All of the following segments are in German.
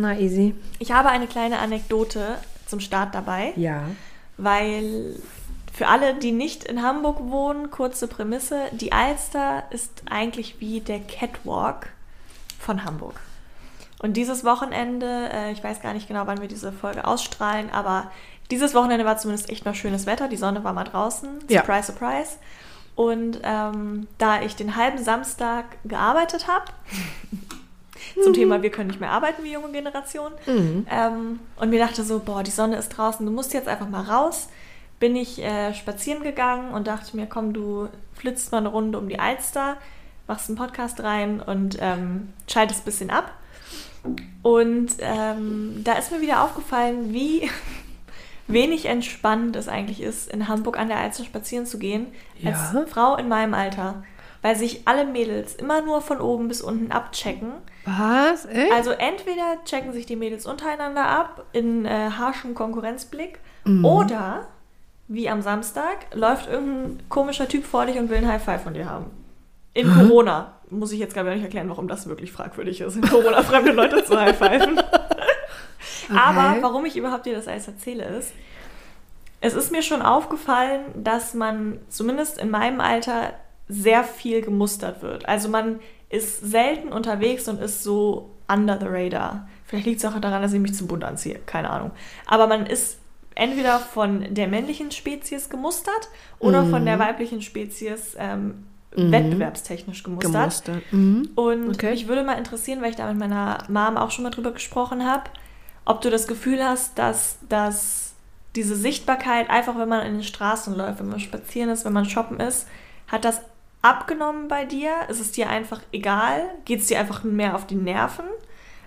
Na, easy. Ich habe eine kleine Anekdote zum Start dabei, Ja. weil für alle, die nicht in Hamburg wohnen, kurze Prämisse, die Alster ist eigentlich wie der Catwalk von Hamburg. Und dieses Wochenende, äh, ich weiß gar nicht genau, wann wir diese Folge ausstrahlen, aber dieses Wochenende war zumindest echt noch schönes Wetter. Die Sonne war mal draußen. Ja. Surprise, surprise. Und ähm, da ich den halben Samstag gearbeitet habe, zum Thema Wir können nicht mehr arbeiten wie junge Generation, ähm, und mir dachte so, boah, die Sonne ist draußen, du musst jetzt einfach mal raus, bin ich äh, spazieren gegangen und dachte mir, komm, du flitzt mal eine Runde um die Alster, machst einen Podcast rein und ähm, schaltest ein bisschen ab. Und ähm, da ist mir wieder aufgefallen, wie wenig entspannend es eigentlich ist, in Hamburg an der Alster spazieren zu gehen, Ja? als Frau in meinem Alter. Weil sich alle Mädels immer nur von oben bis unten abchecken. Was? Echt? Also entweder checken sich die Mädels untereinander ab in äh, harschem Konkurrenzblick Mhm. oder, wie am Samstag, läuft irgendein komischer Typ vor dich und will ein High Five von dir haben. In Corona. Muss ich jetzt gar nicht erklären, warum das wirklich fragwürdig ist, in Corona fremde Leute zu high pfeifen. Aber warum ich überhaupt dir das alles erzähle, ist, es ist mir schon aufgefallen, dass man zumindest in meinem Alter sehr viel gemustert wird. Also man ist selten unterwegs und ist so under the radar. Vielleicht liegt es auch daran, dass ich mich zum Bund anziehe, keine Ahnung. Aber man ist entweder von der männlichen Spezies gemustert oder von der weiblichen Spezies ähm, wettbewerbstechnisch gemustert. Gemustert. Mhm. Und Okay. mich würde mal interessieren, weil ich da mit meiner Mom auch schon mal drüber gesprochen habe, ob du das Gefühl hast, dass, dass diese Sichtbarkeit, einfach wenn man in den Straßen läuft, wenn man spazieren ist, wenn man shoppen ist, hat das abgenommen bei dir? Ist es dir einfach egal? Geht es dir einfach mehr auf die Nerven?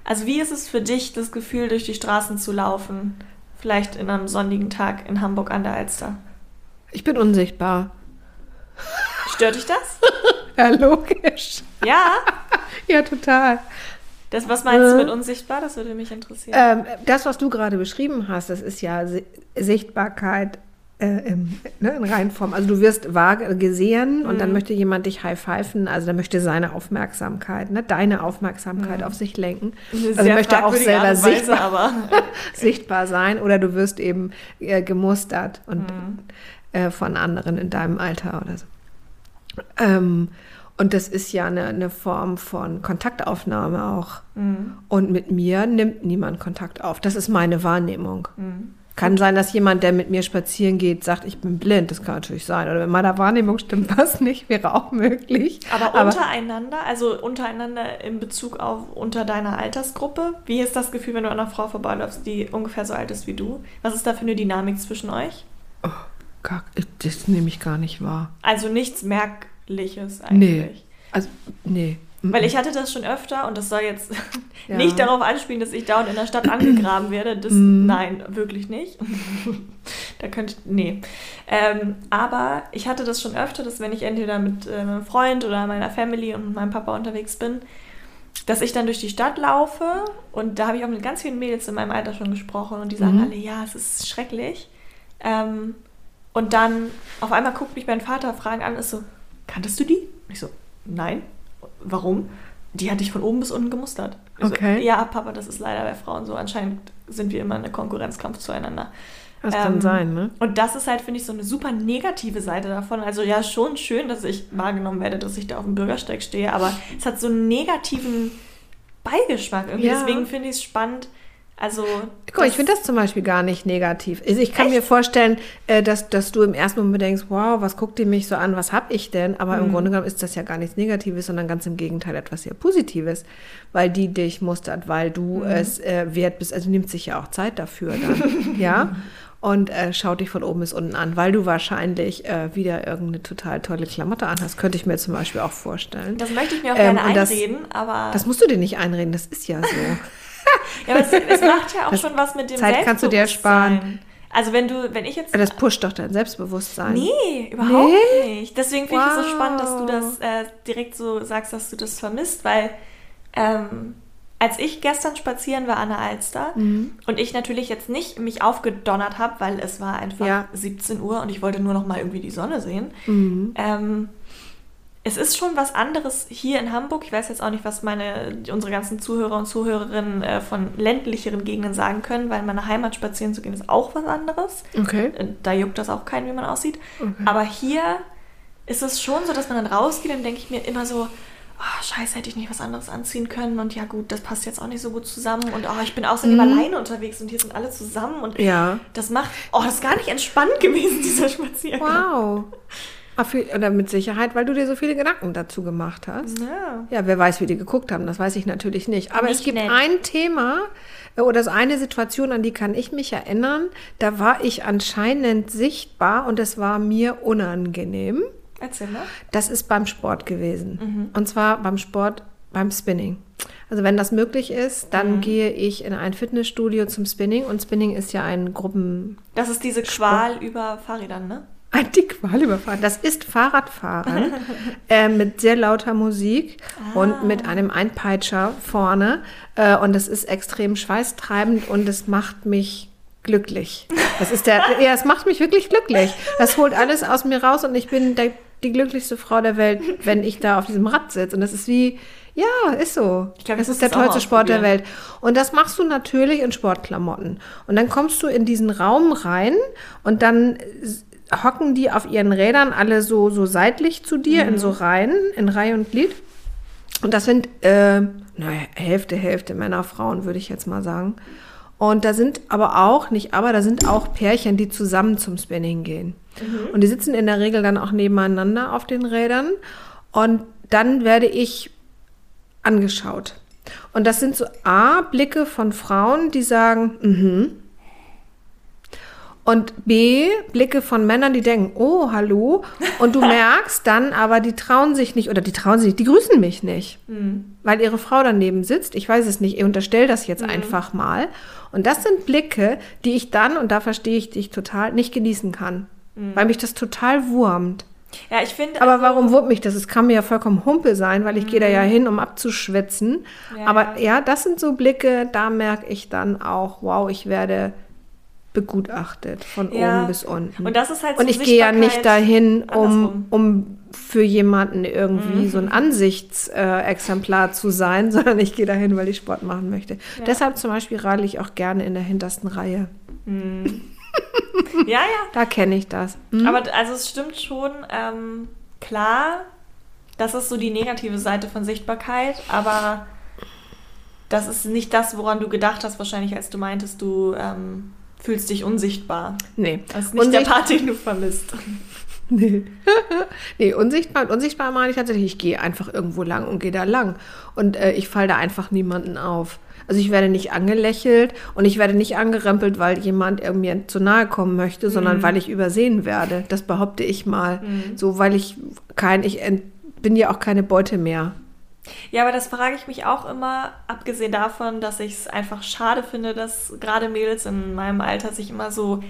Also wie ist es für dich, das Gefühl, durch die Straßen zu laufen? Vielleicht in einem sonnigen Tag in Hamburg an der Alster. Ich bin unsichtbar. Stört dich das? Ja, logisch. Ja? Ja, total. Das, was meinst du Äh. mit unsichtbar? Das würde mich interessieren. Ähm, das, was du gerade beschrieben hast, das ist ja Si- Sichtbarkeit äh, ne, in Reinform. Also du wirst wahr gesehen und dann möchte jemand dich high-pfeifen, also dann möchte seine Aufmerksamkeit, ne, deine Aufmerksamkeit auf sich lenken. Eine Also möchte auch selber Weise, sichtbar, sichtbar sein oder du wirst eben äh, gemustert und äh, von anderen in deinem Alter oder so. Ähm, und das ist ja eine, eine Form von Kontaktaufnahme auch. Und mit mir nimmt niemand Kontakt auf. Das ist meine Wahrnehmung. Kann sein, dass jemand, der mit mir spazieren geht, sagt, ich bin blind. Das kann natürlich sein. Oder in meiner Wahrnehmung stimmt was nicht, wäre auch möglich. Aber untereinander, also untereinander in Bezug auf unter deiner Altersgruppe, wie ist das Gefühl, wenn du an einer Frau vorbeiläufst, die ungefähr so alt ist wie du? Was ist da für eine Dynamik zwischen euch? Gar- das nehme ich gar nicht wahr. Also nichts Merkliches Nee. eigentlich. Also, nee. Weil ich hatte das schon öfter und das soll jetzt Ja. nicht darauf anspielen, dass ich dauernd in der Stadt angegraben werde. Das, Mhm. Nein, wirklich nicht. da könnte nee. Ähm, aber ich hatte das schon öfter, dass wenn ich entweder mit äh, einem Freund oder meiner Family und meinem Papa unterwegs bin, dass ich dann durch die Stadt laufe und da habe ich auch mit ganz vielen Mädels in meinem Alter schon gesprochen und die sagen Mhm. alle, ja, es ist schrecklich. Ähm, und dann auf einmal guckt mich mein Vater fragen an, ist so, kanntest du die? Und ich so, nein. Warum? Die hatte ich von oben bis unten gemustert. Ich Okay. So, ja, Papa, das ist leider bei Frauen so. Anscheinend sind wir immer in einem Konkurrenzkampf zueinander. Das kann Ähm, sein, ne? Und das ist halt, finde ich, so eine super negative Seite davon. Also ja, schon schön, dass ich wahrgenommen werde, dass ich da auf dem Bürgersteig stehe, aber es hat so einen negativen Beigeschmack irgendwie. Ja. Deswegen finde ich es spannend. Also. Guck ich finde das zum Beispiel gar nicht negativ. Also ich kann Echt? mir vorstellen, äh, dass, dass du im ersten Moment denkst, wow, was guckt die mich so an, was hab ich denn? Aber Mhm. im Grunde genommen ist das ja gar nichts Negatives, sondern ganz im Gegenteil etwas sehr Positives, weil die dich mustert, weil du Mhm. es äh, wert bist. Also nimmt sich ja auch Zeit dafür dann, ja? und äh, schaut dich von oben bis unten an, weil du wahrscheinlich äh, wieder irgendeine total tolle Klamotte anhast. Könnte ich mir zum Beispiel auch vorstellen. Das möchte ich mir auch Ähm, gerne und das- einreden, aber. Das musst du dir nicht einreden, das ist ja so. ja, aber es, es macht ja auch Das- schon was mit dem Zeit kannst du dir sparen. Also wenn du, wenn ich jetzt. das pusht doch dein Selbstbewusstsein. Nee, überhaupt Nee? nicht. Deswegen finde ich es so Wow. spannend, dass du das äh, direkt so sagst, dass du das vermisst, weil ähm, als ich gestern spazieren war an der Alster Mhm. und ich natürlich jetzt nicht mich aufgedonnert habe, weil es war einfach Ja. 17 Uhr und ich wollte nur noch mal irgendwie die Sonne sehen. Mhm. Ähm, es ist schon was anderes hier in Hamburg. Ich weiß jetzt auch nicht, was meine, unsere ganzen Zuhörer und Zuhörerinnen äh, von ländlicheren Gegenden sagen können, weil in meiner Heimat spazieren zu gehen ist auch was anderes. Okay. Äh, Da juckt das auch keinen, wie man aussieht. Aber hier ist es schon so, dass man dann rausgeht und denke ich mir immer so, oh, scheiße, hätte ich nicht was anderes anziehen können und ja gut, das passt jetzt auch nicht so gut zusammen und oh, ich bin außerdem alleine unterwegs und hier sind alle zusammen und Ja. das macht, oh, das ist gar nicht entspannt gewesen, dieser Spaziergang. Wow. Ah, Oder mit Sicherheit, weil du dir so viele Gedanken dazu gemacht hast. Ja. Ja, wer weiß, wie die geguckt haben, das weiß ich natürlich nicht. Aber es Nicht gibt nett. ein Thema äh, oder so eine Situation, an die kann ich mich erinnern. Da war ich anscheinend sichtbar und es war mir unangenehm. Erzähl mal. Das ist beim Sport gewesen. Und zwar beim Sport, beim Spinning. Also wenn das möglich ist, dann gehe ich in ein Fitnessstudio zum Spinning. Und Spinning ist ja ein Gruppen... Das ist diese Qual über Fahrrädern, ne? Ein die Qual überfahren. Das ist Fahrradfahren äh, mit sehr lauter Musik und mit einem Einpeitscher vorne. Äh, und das ist extrem schweißtreibend und es macht mich glücklich. Das ist der, ja, es macht mich wirklich glücklich. Das holt alles aus mir raus und ich bin der, die glücklichste Frau der Welt, wenn ich da auf diesem Rad sitze. Und das ist wie, ja, ist so. Ich glaub, das ist der tollste Sport der. Welt. Und das machst du natürlich in Sportklamotten. Und dann kommst du in diesen Raum rein und dann hocken die auf ihren Rädern alle so, so seitlich zu dir in so Reihen, in Reihe und Glied. Und das sind, äh, naja, Hälfte, Hälfte Männer, Frauen, würde ich jetzt mal sagen. Und da sind aber auch, nicht aber, da sind auch Pärchen, die zusammen zum Spinning gehen. Und die sitzen in der Regel dann auch nebeneinander auf den Rädern. Und dann werde ich angeschaut. Und das sind so A, Blicke von Frauen, die sagen, mhm. Und B, Blicke von Männern, die denken, oh, hallo. Und du merkst dann aber, die trauen sich nicht, oder die trauen sich nicht, die grüßen mich nicht. Weil ihre Frau daneben sitzt. Ich weiß es nicht, ich unterstelle das jetzt einfach mal. Und das sind Blicke, die ich dann, und da verstehe ich dich total, nicht genießen kann. Weil mich das total wurmt. Ja, ich finde. Aber also, warum wurmt mich das? Es kann mir ja vollkommen Humpe sein, weil ich gehe da ja hin, um abzuschwitzen. Ja, Aber ja. ja, das sind so Blicke, da merke ich dann auch, wow, ich werde begutachtet von Ja. oben bis unten. Und das ist halt Und so ich gehe ja nicht dahin, um, andersrum. um für jemanden irgendwie Mhm. so ein Ansichtsexemplar zu sein, sondern ich gehe dahin, weil ich Sport machen möchte. Deshalb zum Beispiel radel ich auch gerne in der hintersten Reihe. Ja, ja. Da kenne ich das. Hm? Aber also es stimmt schon, ähm, klar, das ist so die negative Seite von Sichtbarkeit, aber das ist nicht das, woran du gedacht hast, wahrscheinlich, als du meintest, du ähm, fühlst dich unsichtbar. Nee. Das ist nicht der Unsicht- Part, den du vermisst. Nee. nee, unsichtbar. Und unsichtbar meine ich tatsächlich, ich gehe einfach irgendwo lang und gehe da lang. Und äh, ich falle da einfach niemanden auf. Also ich werde nicht angelächelt und ich werde nicht angerempelt, weil jemand mir zu nahe kommen möchte, sondern weil ich übersehen werde. Das behaupte ich mal. So, weil ich kein, ich bin ja auch keine Beute mehr. Ja, aber das frage ich mich auch immer, abgesehen davon, dass ich es einfach schade finde, dass gerade Mädels in meinem Alter sich immer so,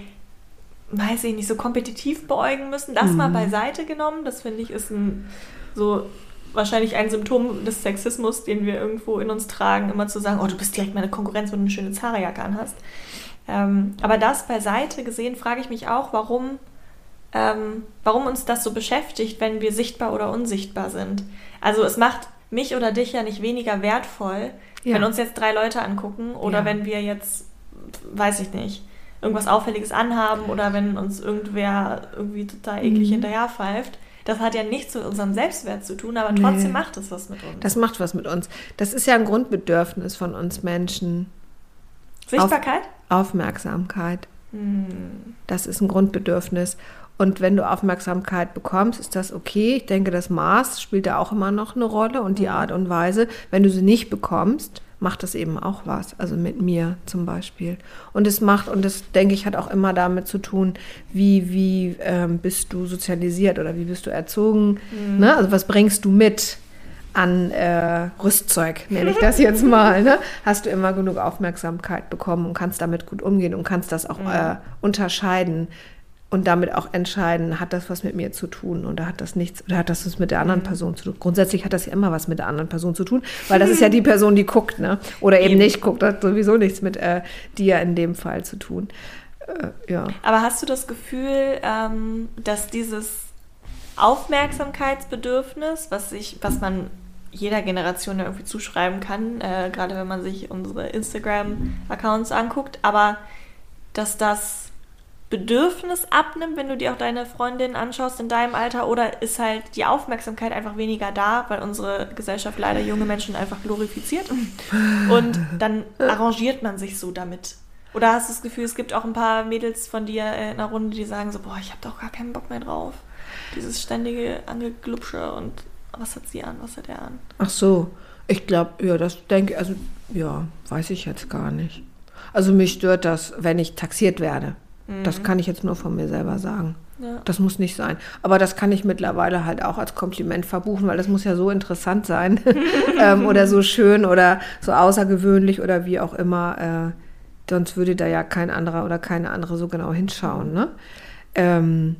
weiß ich nicht, so kompetitiv beäugen müssen. Das mal beiseite genommen, das finde ich ist ein so wahrscheinlich ein Symptom des Sexismus, den wir irgendwo in uns tragen, immer zu sagen, oh, du bist direkt meine Konkurrenz, wenn du eine schöne Zara-Jacke anhast. Ähm, aber das beiseite gesehen, frage ich mich auch, warum, ähm, warum uns das so beschäftigt, wenn wir sichtbar oder unsichtbar sind. Also es macht mich oder dich ja nicht weniger wertvoll, Ja. wenn uns jetzt drei Leute angucken oder Ja. wenn wir jetzt, weiß ich nicht, irgendwas Auffälliges anhaben oder wenn uns irgendwer irgendwie total eklig Mhm. hinterherpfeift. Das hat ja nichts mit unserem Selbstwert zu tun, aber Nee. trotzdem macht es was mit uns. Das macht was mit uns. Das ist ja ein Grundbedürfnis von uns Menschen. Sichtbarkeit? Aufmerksamkeit. Hm. Das ist ein Grundbedürfnis. Und wenn du Aufmerksamkeit bekommst, ist das okay. Ich denke, das Maß spielt da auch immer noch eine Rolle und die Art und Weise. Wenn du sie nicht bekommst, macht es eben auch was. Also mit mir zum Beispiel. Und es macht, und das denke ich, hat auch immer damit zu tun, wie, wie ähm, bist du sozialisiert oder wie bist du erzogen. Mhm. Ne? Also was bringst du mit? an äh, Rüstzeug, nenne ich das jetzt mal, ne? hast du immer genug Aufmerksamkeit bekommen und kannst damit gut umgehen und kannst das auch mhm. äh, unterscheiden und damit auch entscheiden, hat das was mit mir zu tun oder hat das nichts oder hat das was mit der anderen mhm. Person zu tun. Grundsätzlich hat das ja immer was mit der anderen Person zu tun, weil das ist ja die Person, die guckt, ne? Oder eben, eben. nicht guckt, das hat sowieso nichts mit äh, dir in dem Fall zu tun. Äh, ja. Aber hast du das Gefühl, ähm, dass dieses Aufmerksamkeitsbedürfnis, was sich, was man jeder Generation irgendwie zuschreiben kann, äh, gerade wenn man sich unsere Instagram-Accounts anguckt, aber dass das Bedürfnis abnimmt, wenn du dir auch deine Freundin anschaust in deinem Alter, oder ist halt die Aufmerksamkeit einfach weniger da, weil unsere Gesellschaft leider junge Menschen einfach glorifiziert und dann arrangiert man sich so damit. Oder hast du das Gefühl, es gibt auch ein paar Mädels von dir in einer Runde, die sagen so, boah, ich habe doch gar keinen Bock mehr drauf. Dieses ständige Angeglupsche und was hat sie an, was hat er an? Ach so, ich glaube, ja, das denke, also ja, weiß ich jetzt gar nicht. Also mich stört das, wenn ich taxiert werde. Das mhm. kann ich jetzt nur von mir selber sagen. Ja. Das muss nicht sein. Aber das kann ich mittlerweile halt auch als Kompliment verbuchen, weil das muss ja so interessant sein ähm, oder so schön oder so außergewöhnlich oder wie auch immer. Äh, sonst würde da ja kein anderer oder keine andere so genau hinschauen. Ne? Ähm,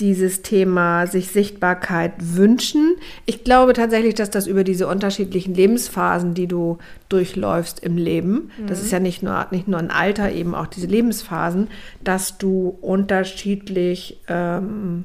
dieses Thema sich Sichtbarkeit wünschen. Ich glaube tatsächlich, dass das über diese unterschiedlichen Lebensphasen, die du durchläufst im Leben, mhm. das ist ja nicht nur, nicht nur ein Alter, eben auch diese Lebensphasen, dass du unterschiedlich ähm,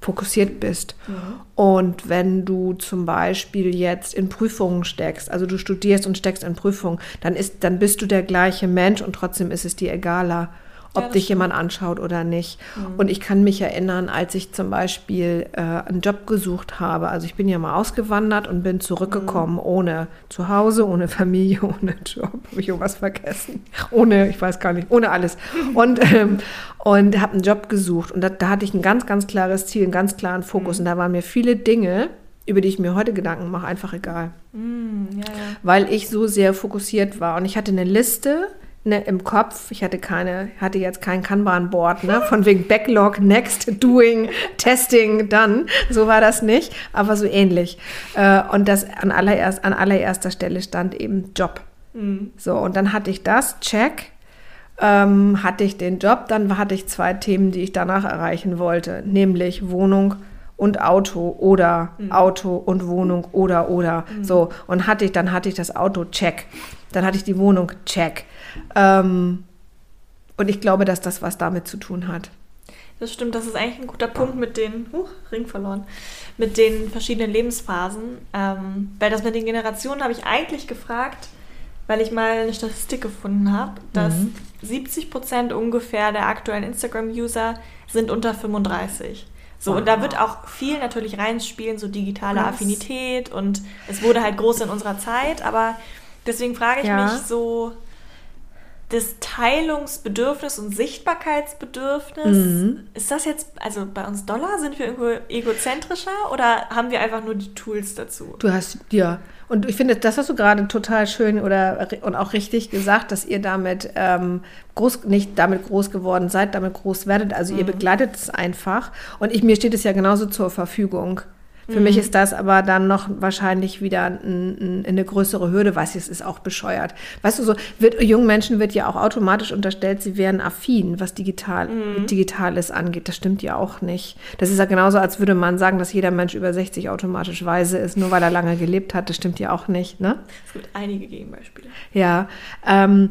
fokussiert bist. Mhm. Und wenn du zum Beispiel jetzt in Prüfungen steckst, also du studierst und steckst in Prüfungen, dann, ist, dann bist du der gleiche Mensch und trotzdem ist es dir egaler ob ja, dich stimmt. jemand anschaut oder nicht. Mhm. Und ich kann mich erinnern, als ich zum Beispiel äh, einen Job gesucht habe. Also ich bin ja mal ausgewandert und bin zurückgekommen mhm. ohne Zuhause, ohne Familie, ohne Job. Habe ich irgendwas vergessen? Ohne, ich weiß gar nicht, ohne alles. Und, ähm, und habe einen Job gesucht. Und da, da, hatte ich ein ganz, ganz klares Ziel, einen ganz klaren Fokus. Mhm. Und da waren mir viele Dinge, über die ich mir heute Gedanken mache, einfach egal. Mm, ja, ja. Weil ich so sehr fokussiert war. Und ich hatte eine Liste ne, im Kopf. Ich hatte keine, hatte jetzt kein Kanban-Board, ne, von wegen Backlog, Next, Doing, Testing, dann. So war das nicht, aber so ähnlich. Äh, und das an, allererst, an allererster Stelle stand eben Job. Mhm. So, und dann hatte ich das, check. Ähm, hatte ich den Job, dann hatte ich zwei Themen, die ich danach erreichen wollte, nämlich Wohnung und Auto oder mhm. Auto und Wohnung oder oder mhm. so und hatte ich dann hatte ich das Auto check dann hatte ich die Wohnung check ähm, und ich glaube, dass das was damit zu tun hat. Das stimmt, das ist eigentlich ein guter Punkt mit den, uh, Ring verloren, mit den verschiedenen Lebensphasen. Ähm, weil das mit den Generationen habe ich eigentlich gefragt, weil ich mal eine Statistik gefunden habe, dass mhm. 70 Prozent ungefähr der aktuellen Instagram-User sind unter 35. So, wow. und da wird auch viel natürlich reinspielen, so digitale Krass. Affinität und es wurde halt groß in unserer Zeit, aber deswegen frage ich ja. mich so, das Teilungsbedürfnis und Sichtbarkeitsbedürfnis, mhm. ist das jetzt, also bei uns Dollar, sind wir irgendwo egozentrischer oder haben wir einfach nur die Tools dazu? Du hast, ja. Und ich finde, das hast du gerade total schön oder und auch richtig gesagt, dass ihr damit ähm, groß, nicht damit groß geworden seid, damit groß werdet. Also mhm. ihr begleitet es einfach. Und ich, mir steht es ja genauso zur Verfügung. Für mhm. mich ist das aber dann noch wahrscheinlich wieder ein, ein, eine größere Hürde, was es ist auch bescheuert. Weißt du, so wird, jungen Menschen wird ja auch automatisch unterstellt, sie wären affin, was digital, mhm. Digitales angeht. Das stimmt ja auch nicht. Das ist ja genauso, als würde man sagen, dass jeder Mensch über 60 automatisch weise ist, nur weil er lange gelebt hat. Das stimmt ja auch nicht. Ne? Es gibt einige Gegenbeispiele. Ja. Ähm,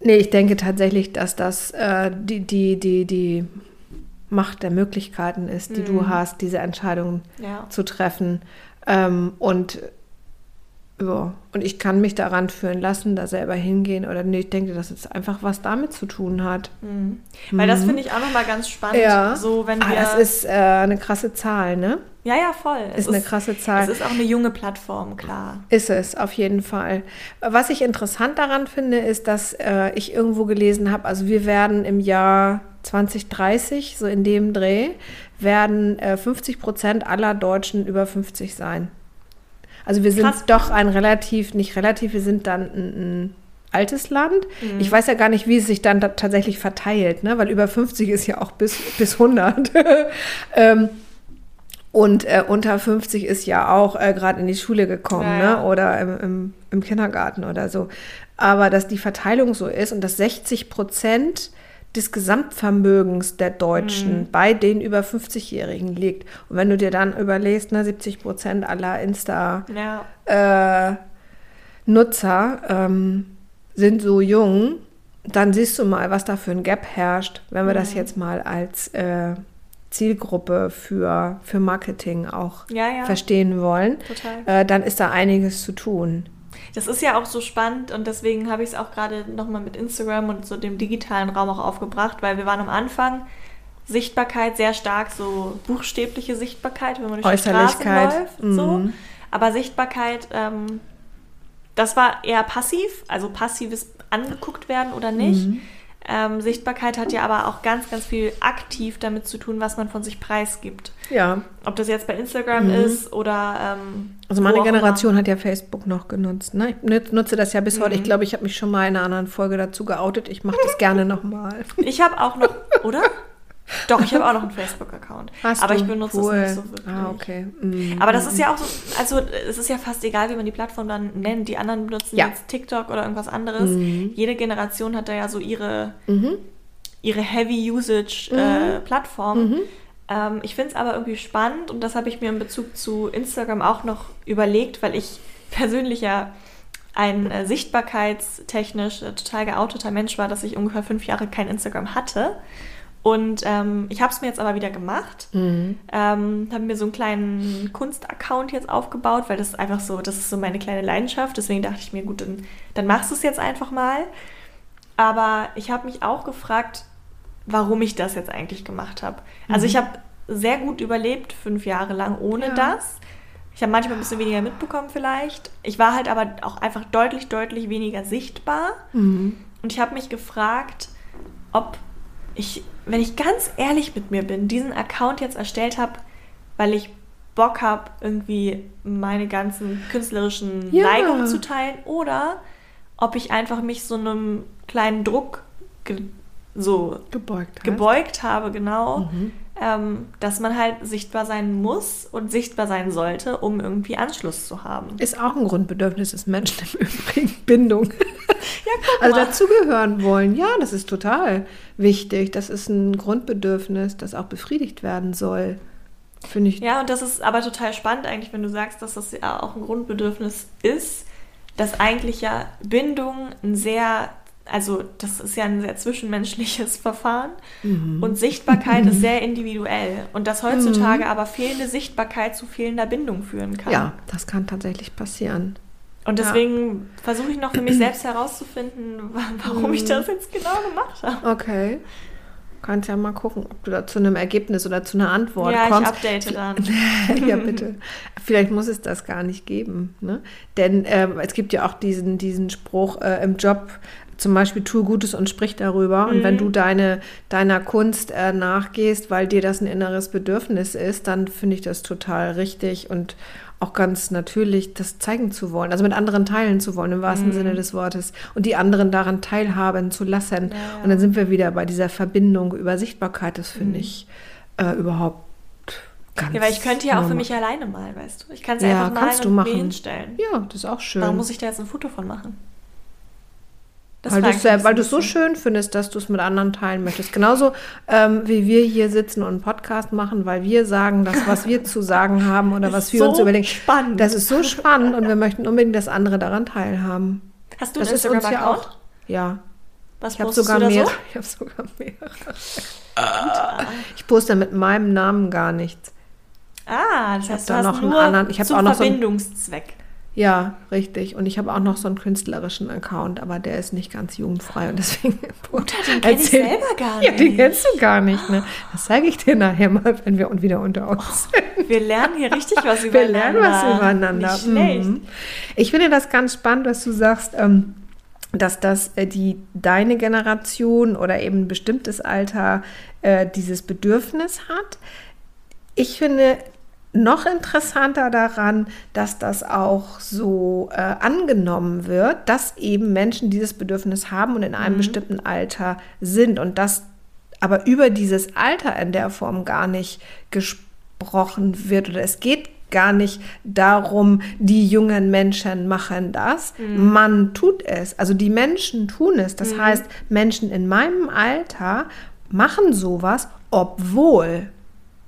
nee, ich denke tatsächlich, dass das äh, die, die, die, die Macht der Möglichkeiten ist, die mhm. du hast, diese Entscheidung ja. zu treffen. Ähm, und, ja, und ich kann mich daran führen lassen, da selber hingehen. Oder nee, ich denke, dass es einfach was damit zu tun hat. Mhm. Weil das mhm. finde ich auch nochmal ganz spannend. Ja. So, wenn wir ah, das ist äh, eine krasse Zahl, ne? Ja, ja, voll. Ist es eine krasse Zahl. Es ist auch eine junge Plattform, klar. Ist es, auf jeden Fall. Was ich interessant daran finde, ist, dass äh, ich irgendwo gelesen habe, also wir werden im Jahr 2030, so in dem Dreh, werden äh, 50 Prozent aller Deutschen über 50 sein. Also wir sind Krass. doch ein relativ, nicht relativ, wir sind dann ein, ein altes Land. Ich weiß ja gar nicht, wie es sich dann da tatsächlich verteilt, ne? weil über 50 ist ja auch bis, bis 100. ähm, und äh, unter 50 ist ja auch äh, gerade in die Schule gekommen Ja, ja. Ne? oder im, im, im Kindergarten oder so. Aber dass die Verteilung so ist und dass 60 Prozent des Gesamtvermögens der Deutschen bei den über 50-Jährigen liegt. Und wenn du dir dann überlegst, ne, 70 Prozent aller Insta- Ja. äh, ähm, sind so jung, dann siehst du mal, was da für ein Gap herrscht, wenn wir das jetzt mal als äh, Zielgruppe für, für Marketing auch Ja, ja. verstehen wollen. Äh, dann ist da einiges zu tun. Das ist ja auch so spannend und deswegen habe ich es auch gerade nochmal mit Instagram und so dem digitalen Raum auch aufgebracht, weil wir waren am Anfang Sichtbarkeit sehr stark, so buchstäbliche Sichtbarkeit, wenn man durch die Äußerlichkeit. läuft. So. Mhm. Aber Sichtbarkeit, ähm, das war eher passiv, also passives angeguckt werden oder nicht. Mhm. Ähm, Sichtbarkeit hat ja aber auch ganz, ganz viel aktiv damit zu tun, was man von sich preisgibt. Ja, Ob das jetzt bei Instagram ist oder. Ähm, also meine. Generation hat ja Facebook noch genutzt. Ne? Ich nut- nutze das ja bis heute. Mhm. Ich glaube, ich habe mich schon mal in einer anderen Folge dazu geoutet. Ich mache das gerne nochmal. Ich habe auch noch, oder? Doch, ich habe auch noch einen Facebook-Account. Aber ich benutze Cool. es nicht so wirklich. Ah, okay. Mhm. Aber das ist ja auch so, also es ist ja fast egal, wie man die Plattform dann nennt. Die anderen benutzen Ja. jetzt TikTok oder irgendwas anderes. Mhm. Jede Generation hat da ja so ihre, Mhm. ihre Heavy-Usage-Plattform. Mhm. Ähm, ich finde es aber irgendwie spannend und das habe ich mir in Bezug zu Instagram auch noch überlegt, weil ich persönlich ja ein äh, sichtbarkeitstechnisch äh, total geouteter Mensch war, dass ich ungefähr fünf Jahre kein Instagram hatte. Und ähm, ich habe es mir jetzt aber wieder gemacht. Mhm. Ähm, habe mir so einen kleinen Kunstaccount jetzt aufgebaut, weil das einfach so, das ist so meine kleine Leidenschaft. Deswegen dachte ich mir, gut, dann, dann machst du es jetzt einfach mal. Aber ich habe mich auch gefragt, warum ich das jetzt eigentlich gemacht habe. Also ich habe sehr gut überlebt, fünf Jahre lang ohne Ja. das. Ich habe manchmal ein bisschen weniger mitbekommen vielleicht. Ich war halt aber auch einfach deutlich, deutlich weniger sichtbar. Mhm. Und ich habe mich gefragt, ob ich, wenn ich ganz ehrlich mit mir bin, diesen Account jetzt erstellt habe, weil ich Bock habe, irgendwie meine ganzen künstlerischen Ja. Neigungen zu teilen oder ob ich einfach mich so einem kleinen Druck ge so Gebeugt. gebeugt habe, genau, Mhm. Ähm, dass man halt sichtbar sein muss und sichtbar sein sollte, um irgendwie Anschluss zu haben. Ist auch ein Grundbedürfnis des Menschen im Übrigen. Bindung. Ja, Also dazugehören wollen. Ja, das ist total wichtig. Das ist ein Grundbedürfnis, das auch befriedigt werden soll. Finde ich. Ja, und das ist aber total spannend eigentlich, wenn du sagst, dass das ja auch ein Grundbedürfnis ist, dass eigentlich ja Bindung ein sehr, also das ist ja ein sehr zwischenmenschliches Verfahren Mhm. und Sichtbarkeit ist sehr individuell und dass heutzutage aber fehlende Sichtbarkeit zu fehlender Bindung führen kann. Ja, das kann tatsächlich passieren. Und Ja. deswegen versuche ich noch für mich selbst herauszufinden, wa- warum ich das jetzt genau gemacht habe. Okay. Kannst ja mal gucken, ob du da zu einem Ergebnis oder zu einer Antwort Ja, ich kommst. update dann. ja, bitte. Vielleicht muss es das gar nicht geben. Ne? Denn ähm, es gibt ja auch diesen, diesen Spruch äh, im Job, zum Beispiel tue Gutes und sprich darüber. Und wenn Mhm. du deine, deiner Kunst äh, nachgehst, weil dir das ein inneres Bedürfnis ist, dann finde ich das total richtig und auch ganz natürlich, das zeigen zu wollen, also mit anderen teilen zu wollen, im wahrsten Mhm. Sinne des Wortes, und die anderen daran teilhaben zu lassen. Ja. Und dann sind wir wieder bei dieser Verbindung über Sichtbarkeit. Das finde Mhm. ich äh, überhaupt ganz Ja, weil ich könnte ja auch für mich alleine malen, weißt du. Ich kann es Ja, einfach kannst malen du machen. hinstellen. Ja, das ist auch schön. Warum muss ich da jetzt ein Foto von machen? Das weil du es ich so schön findest, dass du es mit anderen teilen möchtest. Genauso ähm, wie wir hier sitzen und einen Podcast machen, weil wir sagen, das, was wir zu sagen haben oder Ist was wir so uns überlegen. spannend. Das ist so spannend und wir möchten unbedingt, dass andere daran teilhaben. Hast du Das einen ist uns ja auch. Ja, Was ich habe sogar da mehr. so? Ich habe sogar mehrere. Ich poste mit meinem Namen gar nichts. Ah, das Ich hab heißt, da du hast noch einen nur anderen- ich hab zum auch noch so einen- Verbindungszweck. Ja, richtig. Und ich habe auch noch so einen künstlerischen Account, aber der ist nicht ganz jugendfrei und deswegen. Mutter, den kenn ich selber gar Ja, den nicht. kennst du gar nicht, ne? Das zeige ich dir nachher mal, wenn wir wieder unter uns sind. Wir lernen hier richtig was Wir übereinander. lernen was übereinander. Nicht schlecht. Mhm. Ich finde das ganz spannend, was du sagst, ähm, dass das äh, die deine Generation oder eben ein bestimmtes Alter äh, dieses Bedürfnis hat. Ich finde, noch interessanter daran, dass das auch so äh, angenommen wird, dass eben Menschen dieses Bedürfnis haben und in einem mhm. bestimmten Alter sind und dass aber über dieses Alter in der Form gar nicht gesprochen wird oder es geht gar nicht darum, die jungen Menschen machen das. Mhm. Man tut es. Also die Menschen tun es. Das mhm. heißt, Menschen in meinem Alter machen sowas, obwohl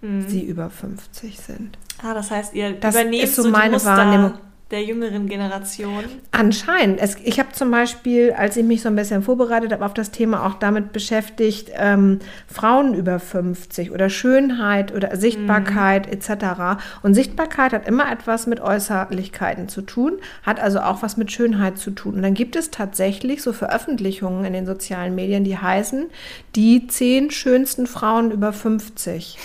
mhm. sie über 50 sind. Ah, das heißt, ihr das übernehmt ist so, so meine Muster Wahrnehmung der jüngeren Generation. Anscheinend. Es, ich habe zum Beispiel, als ich mich so ein bisschen vorbereitet habe auf das Thema, auch damit beschäftigt, ähm, Frauen über 50 oder Schönheit oder Sichtbarkeit mhm. etc. Und Sichtbarkeit hat immer etwas mit Äußerlichkeiten zu tun, hat also auch was mit Schönheit zu tun. Und dann gibt es tatsächlich so Veröffentlichungen in den sozialen Medien, die heißen, die zehn schönsten Frauen über 50.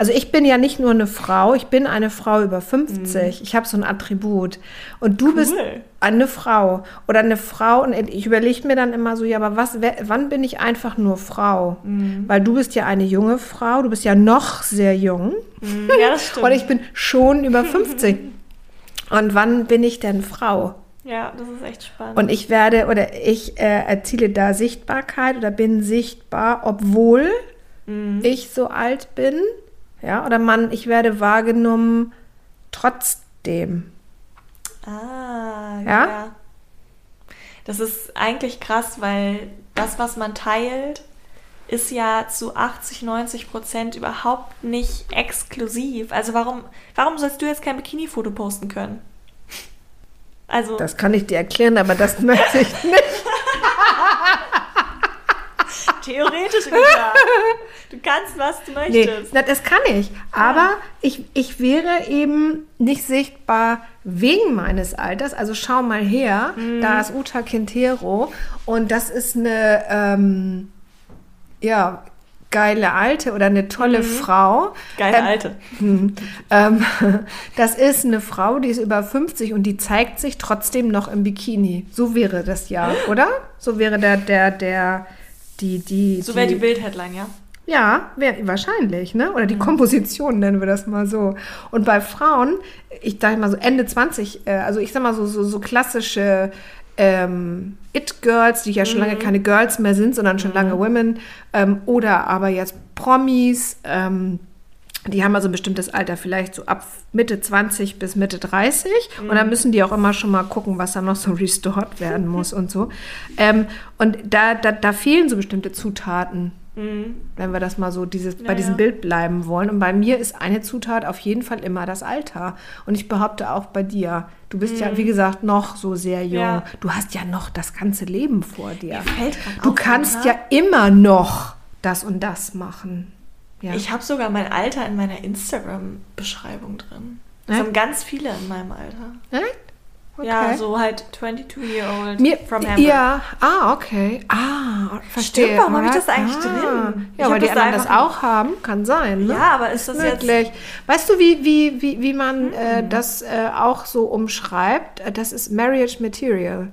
Also ich bin ja nicht nur eine Frau, ich bin eine Frau über 50. Mhm. Ich habe so ein Attribut. Und du cool. bist eine Frau oder eine Frau. Und ich überlege mir dann immer so, ja, aber was, wann bin ich einfach nur Frau? Mhm. Weil du bist ja eine junge Frau, du bist ja noch sehr jung. Mhm. Ja, das stimmt. Und ich bin schon über 50. Und wann bin ich denn Frau? Ja, das ist echt spannend. Und ich werde oder ich äh, erziele da Sichtbarkeit oder bin sichtbar, obwohl mhm. ich so alt bin. Ja, oder Mann, ich werde wahrgenommen trotzdem. Ah, ja. ja. Das ist eigentlich krass, weil das, was man teilt, ist ja zu 80, 90 Prozent überhaupt nicht exklusiv. Also warum, warum sollst du jetzt kein Bikini-Foto posten können? Also das kann ich dir erklären, aber das möchte ich nicht. Theoretisch gesagt. Du kannst, was du möchtest. Nee, das kann ich. Aber ja. ich, ich wäre eben nicht sichtbar wegen meines Alters. Also schau mal her, mhm. da ist Uta Quintero und das ist eine, ähm, ja, geile Alte oder eine tolle mhm. Frau. Geile ähm, Alte. Ähm, das ist eine Frau, die ist über 50 und die zeigt sich trotzdem noch im Bikini. So wäre das ja, oder? So wäre der, der, der, die, die. So wäre die Bild-Headline, ja? Ja, wär, wahrscheinlich, ne? Oder die mhm. Komposition nennen wir das mal so. Und bei Frauen, ich sage mal so Ende 20, äh, also ich sag mal so, so, so klassische ähm, It-Girls, die ja schon mhm. lange keine Girls mehr sind, sondern schon mhm. lange Women, ähm, oder aber jetzt Promis, ähm, die haben also ein bestimmtes Alter, vielleicht so ab Mitte 20 bis Mitte 30. Mhm. Und dann müssen die auch immer schon mal gucken, was da noch so restored werden muss und so. Ähm, und da, da, da fehlen so bestimmte Zutaten. Mhm. Wenn wir das mal so dieses, ja, bei diesem ja. Bild bleiben wollen. Und bei mir ist eine Zutat auf jeden Fall immer das Alter. Und ich behaupte auch bei dir, du bist mhm. ja, wie gesagt, noch so sehr jung. Ja. Du hast ja noch das ganze Leben vor dir. du kannst ja immer noch das und das machen. Ja. Ich habe sogar mein Alter in meiner Instagram-Beschreibung drin. Das ja? haben ganz viele in meinem Alter. Echt? Okay. Ja, so halt 22 year old Mir, from Hamburg. Ja, ah, okay. Ah, verstehe. Stimmt, warum habe ich das eigentlich ah. drin? Ja, ich weil die anderen das auch haben, kann sein. Ne? Ja, aber ist das Wirklich. jetzt... Weißt du, wie, wie, wie, wie man mhm. äh, das äh, auch so umschreibt? Äh, das ist Marriage Material.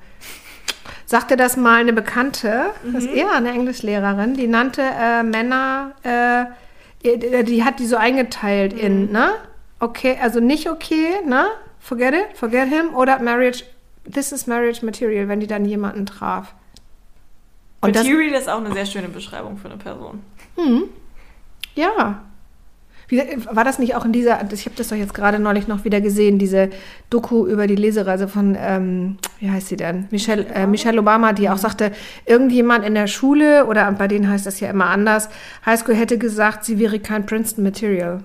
Sagte das mal eine Bekannte, mhm. das ist eher eine Englischlehrerin, die nannte äh, Männer äh, die, die hat die so eingeteilt mhm. in, ne? Okay, also nicht okay, ne? Forget it, forget him oder Marriage, this is Marriage Material, wenn die dann jemanden traf. Und Material das, ist auch eine sehr schöne Beschreibung für eine Person. Hm. Ja, wie, war das nicht auch in dieser, ich habe das doch jetzt gerade neulich noch wieder gesehen, diese Doku über die Lesereise von, ähm, wie heißt sie denn? Michelle, äh, Michelle Obama, die auch sagte, irgendjemand in der Schule, oder bei denen heißt das ja immer anders, Highschool hätte gesagt, sie wäre kein Princeton Material.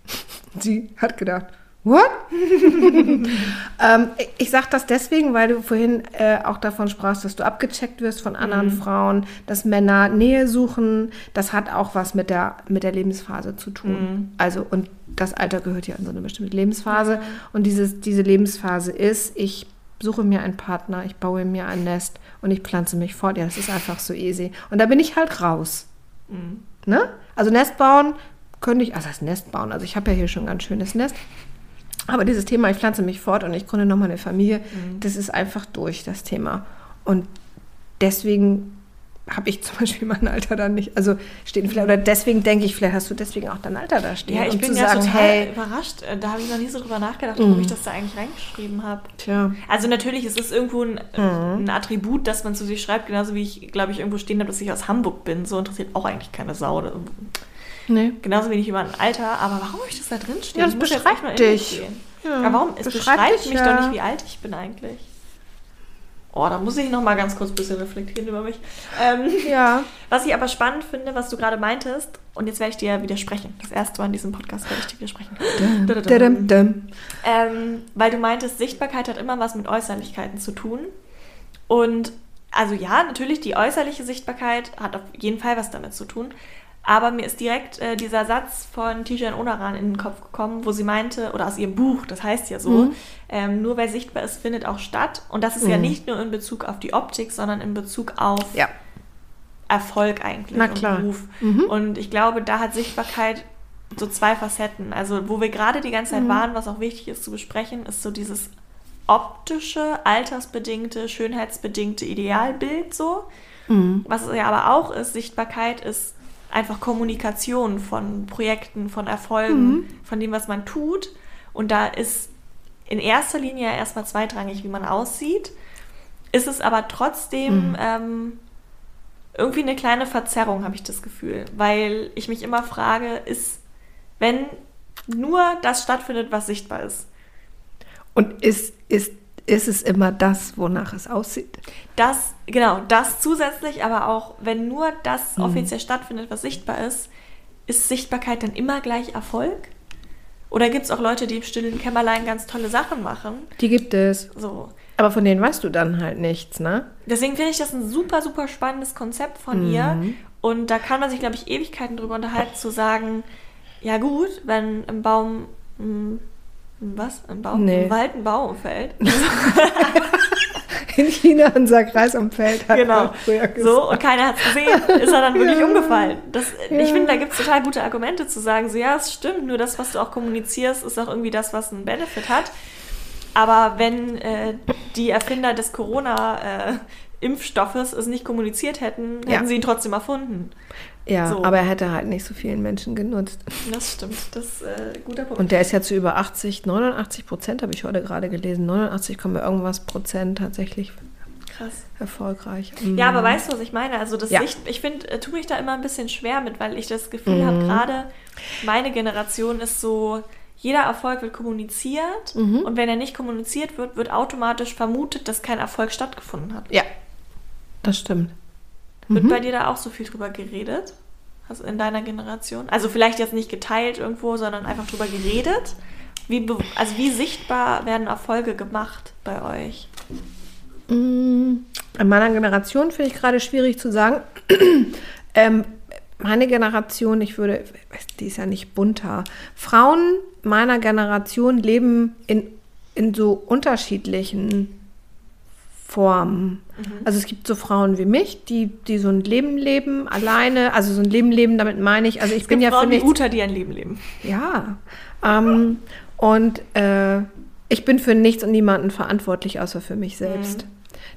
sie hat gedacht, What? ähm, ich sage das deswegen, weil du vorhin äh, auch davon sprachst, dass du abgecheckt wirst von anderen mhm. Frauen, dass Männer Nähe suchen. Das hat auch was mit der, mit der Lebensphase zu tun. Mhm. Also, und das Alter gehört ja in so eine bestimmte Lebensphase. Mhm. Und dieses, diese Lebensphase ist, ich suche mir einen Partner, ich baue mir ein Nest und ich pflanze mich fort. Ja, das ist einfach so easy. Und da bin ich halt raus. Mhm. Ne? Also Nest bauen könnte ich, also das Nest bauen, also ich habe ja hier schon ein ganz schönes Nest. Aber dieses Thema, ich pflanze mich fort und ich gründe nochmal eine Familie, mhm. das ist einfach durch, das Thema. Und deswegen habe ich zum Beispiel mein Alter dann nicht. Also stehen vielleicht, oder deswegen denke ich, vielleicht hast du deswegen auch dein Alter da stehen. Ja, ich um bin ja sagen, total hey, überrascht. Äh, Da habe ich noch nie so drüber nachgedacht, warum ich das da eigentlich reingeschrieben habe. tja, Also natürlich ist es irgendwo ein, Mhm. ein Attribut, dass man zu sich schreibt, genauso wie ich, glaube ich, irgendwo stehen habe, dass ich aus Hamburg bin. So interessiert auch eigentlich keine Sau. Nee. Genauso wenig über ein Alter. Aber warum ich das da drin stehen? Ja, das beschreibt dich. Ja, Aber warum? Es beschreibt beschreibt mich ja. doch nicht, wie alt ich bin eigentlich. Oh, da muss ich noch mal ganz kurz ein bisschen reflektieren über mich. Ähm, Ja, was ich aber spannend finde, was du gerade meintest, und jetzt werde ich dir widersprechen. Das erste Mal in diesem Podcast werde ich dir widersprechen. Dum, dum. Ähm, weil du meintest, Sichtbarkeit hat immer was mit Äußerlichkeiten zu tun. Und also ja, natürlich, die äußerliche Sichtbarkeit hat auf jeden Fall was damit zu tun. Aber mir ist direkt äh, dieser Satz von Tijan Onaran in den Kopf gekommen, wo sie meinte, oder aus ihrem Buch, das heißt ja so, Mhm. ähm, nur wer sichtbar ist, findet auch statt. Und das ist ja Mhm. nicht nur in Bezug auf die Optik, sondern in Bezug auf Ja. Erfolg eigentlich Na und klar. Beruf. Mhm. Und ich glaube, da hat Sichtbarkeit so zwei Facetten. Also wo wir gerade die ganze Zeit Mhm. waren, was auch wichtig ist zu besprechen, ist so dieses optische, altersbedingte, schönheitsbedingte Idealbild so. Mhm. Was es ja aber auch ist, Sichtbarkeit ist einfach Kommunikation von Projekten, von Erfolgen, Mhm. von dem, was man tut. Und da ist in erster Linie erstmal zweitrangig, wie man aussieht. Ist es aber trotzdem Mhm. ähm, irgendwie eine kleine Verzerrung, habe ich das Gefühl. Weil ich mich immer frage, ist, wenn nur das stattfindet, was sichtbar ist, Und ist, ist, ist es immer das, wonach es aussieht? Das, genau, das zusätzlich, aber auch, wenn nur das Mhm. offiziell stattfindet, was sichtbar ist, ist Sichtbarkeit dann immer gleich Erfolg? Oder gibt es auch Leute, die im stillen Kämmerlein ganz tolle Sachen machen? Die gibt es. So. Aber von denen weißt du dann halt nichts, ne? Deswegen finde ich das ein super, super spannendes Konzept von Mhm. ihr. Und da kann man sich, glaube ich, Ewigkeiten drüber unterhalten, zu sagen, ja gut, wenn im Baum, hm, was? Im Baum? Nee. Im Wald ein Baum fällt. In China unser Kreis am Feld hat Genau. man früher gesagt. So, und keiner hat es gesehen, ist er dann wirklich Ja. umgefallen. Das, Ja. Ich finde, da gibt es total gute Argumente zu sagen, so ja, es stimmt, nur das, was du auch kommunizierst, ist auch irgendwie das, was einen Benefit hat. Aber wenn äh, die Erfinder des Corona-Impfstoffes es nicht kommuniziert hätten, hätten Ja. sie ihn trotzdem erfunden. Ja, So. aber er hätte halt nicht so vielen Menschen genutzt. Das stimmt, das ist äh, guter Punkt. Und der ist ja zu über 80, 89 Prozent, habe ich heute gerade gelesen. 89, irgendwas Prozent tatsächlich Krass. erfolgreich. Ja, aber Mhm. weißt du, was ich meine? Also das Ja. Sicht, ich finde, äh, tue mich da immer ein bisschen schwer mit, weil ich das Gefühl Mhm. habe, gerade meine Generation ist so, jeder Erfolg wird kommuniziert Mhm. und wenn er nicht kommuniziert wird, wird automatisch vermutet, dass kein Erfolg stattgefunden hat. Ja, das stimmt. Wird Mhm. bei dir da auch so viel drüber geredet? Also in deiner Generation? Also vielleicht jetzt nicht geteilt irgendwo, sondern einfach drüber geredet? Wie, also wie sichtbar werden Erfolge gemacht bei euch? Mm, In meiner Generation finde ich gerade schwierig zu sagen. ähm, meine Generation, ich würde, die ist ja nicht bunter. Frauen meiner Generation leben in, in so unterschiedlichen Formen. Also es gibt so Frauen wie mich, die, die so ein Leben leben, alleine, also so ein Leben leben, damit meine ich, also ich Es bin gibt ja für Frauen wie nichts Uta, die ein Leben leben. ja. Ähm, und äh, ich bin für nichts und niemanden verantwortlich, außer für mich selbst.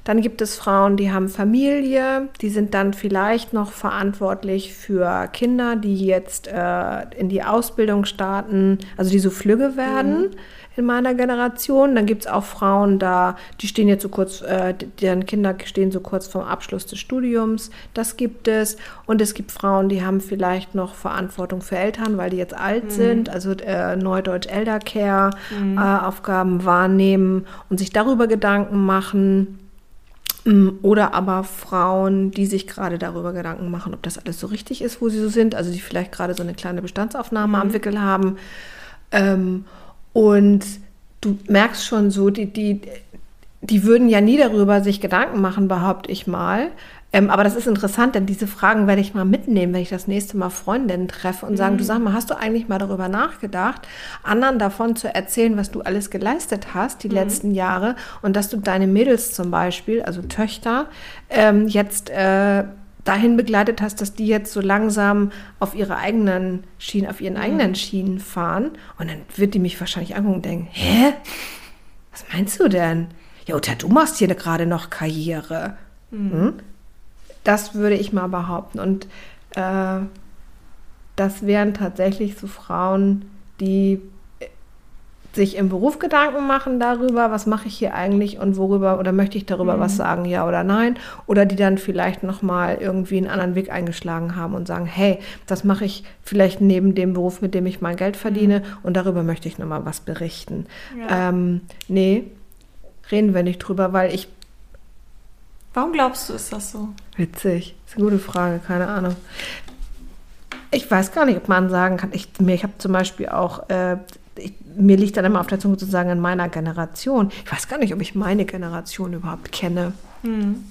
Dann gibt es Frauen, die haben Familie, die sind dann vielleicht noch verantwortlich für Kinder, die jetzt äh, in die Ausbildung starten, also die so flügge werden in meiner Generation. Dann gibt es auch Frauen da, die stehen jetzt so kurz, äh, deren Kinder stehen so kurz vorm Abschluss des Studiums. Das gibt es. Und es gibt Frauen, die haben vielleicht noch Verantwortung für Eltern, weil die jetzt alt sind, also äh, Neudeutsch Eldercare, äh, Aufgaben wahrnehmen und sich darüber Gedanken machen. Mm, Oder aber Frauen, die sich gerade darüber Gedanken machen, ob das alles so richtig ist, wo sie so sind. Also die vielleicht gerade so eine kleine Bestandsaufnahme am Wickel haben. Ähm, und du merkst schon so, die, die, die würden ja nie darüber sich Gedanken machen, behaupte ich mal. Ähm, aber das ist interessant, denn diese Fragen werde ich mal mitnehmen, wenn ich das nächste Mal Freundinnen treffe und sagen, du sag mal, hast du eigentlich mal darüber nachgedacht, anderen davon zu erzählen, was du alles geleistet hast die letzten Jahre und dass du deine Mädels zum Beispiel, also Töchter, ähm, jetzt äh, dahin begleitet hast, dass die jetzt so langsam auf ihre eigenen Schienen, auf ihren eigenen Schienen fahren. Und dann wird die mich wahrscheinlich angucken und denken, hä? Was meinst du denn? Ja, Uta, du machst hier gerade noch Karriere. Hm? das würde ich mal behaupten. Und äh, das wären tatsächlich so Frauen, die sich im Beruf Gedanken machen darüber, was mache ich hier eigentlich und worüber oder möchte ich darüber mhm. was sagen, ja oder nein, oder die dann vielleicht noch mal irgendwie einen anderen Weg eingeschlagen haben und sagen, hey, das mache ich vielleicht neben dem Beruf, mit dem ich mein Geld verdiene mhm. und darüber möchte ich noch mal was berichten. Ja. Ähm, nee, reden wir nicht drüber, weil ich Warum glaubst du, ist das so? Witzig. Das ist eine gute Frage, keine Ahnung. Ich weiß gar nicht, ob man sagen kann. Ich, ich habe zum Beispiel auch äh, mir liegt dann immer auf der Zunge sozusagen in meiner Generation. Ich weiß gar nicht, ob ich meine Generation überhaupt kenne. Mhm.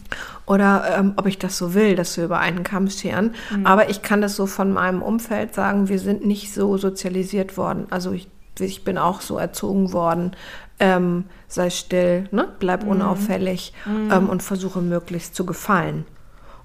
Oder ähm, ob ich das so will, dass wir über einen Kamm scheren. Mhm. Aber ich kann das so von meinem Umfeld sagen, wir sind nicht so sozialisiert worden. Also ich, ich bin auch so erzogen worden. Ähm, sei still, ne? bleib mhm. unauffällig mhm. ähm, und versuche möglichst zu gefallen.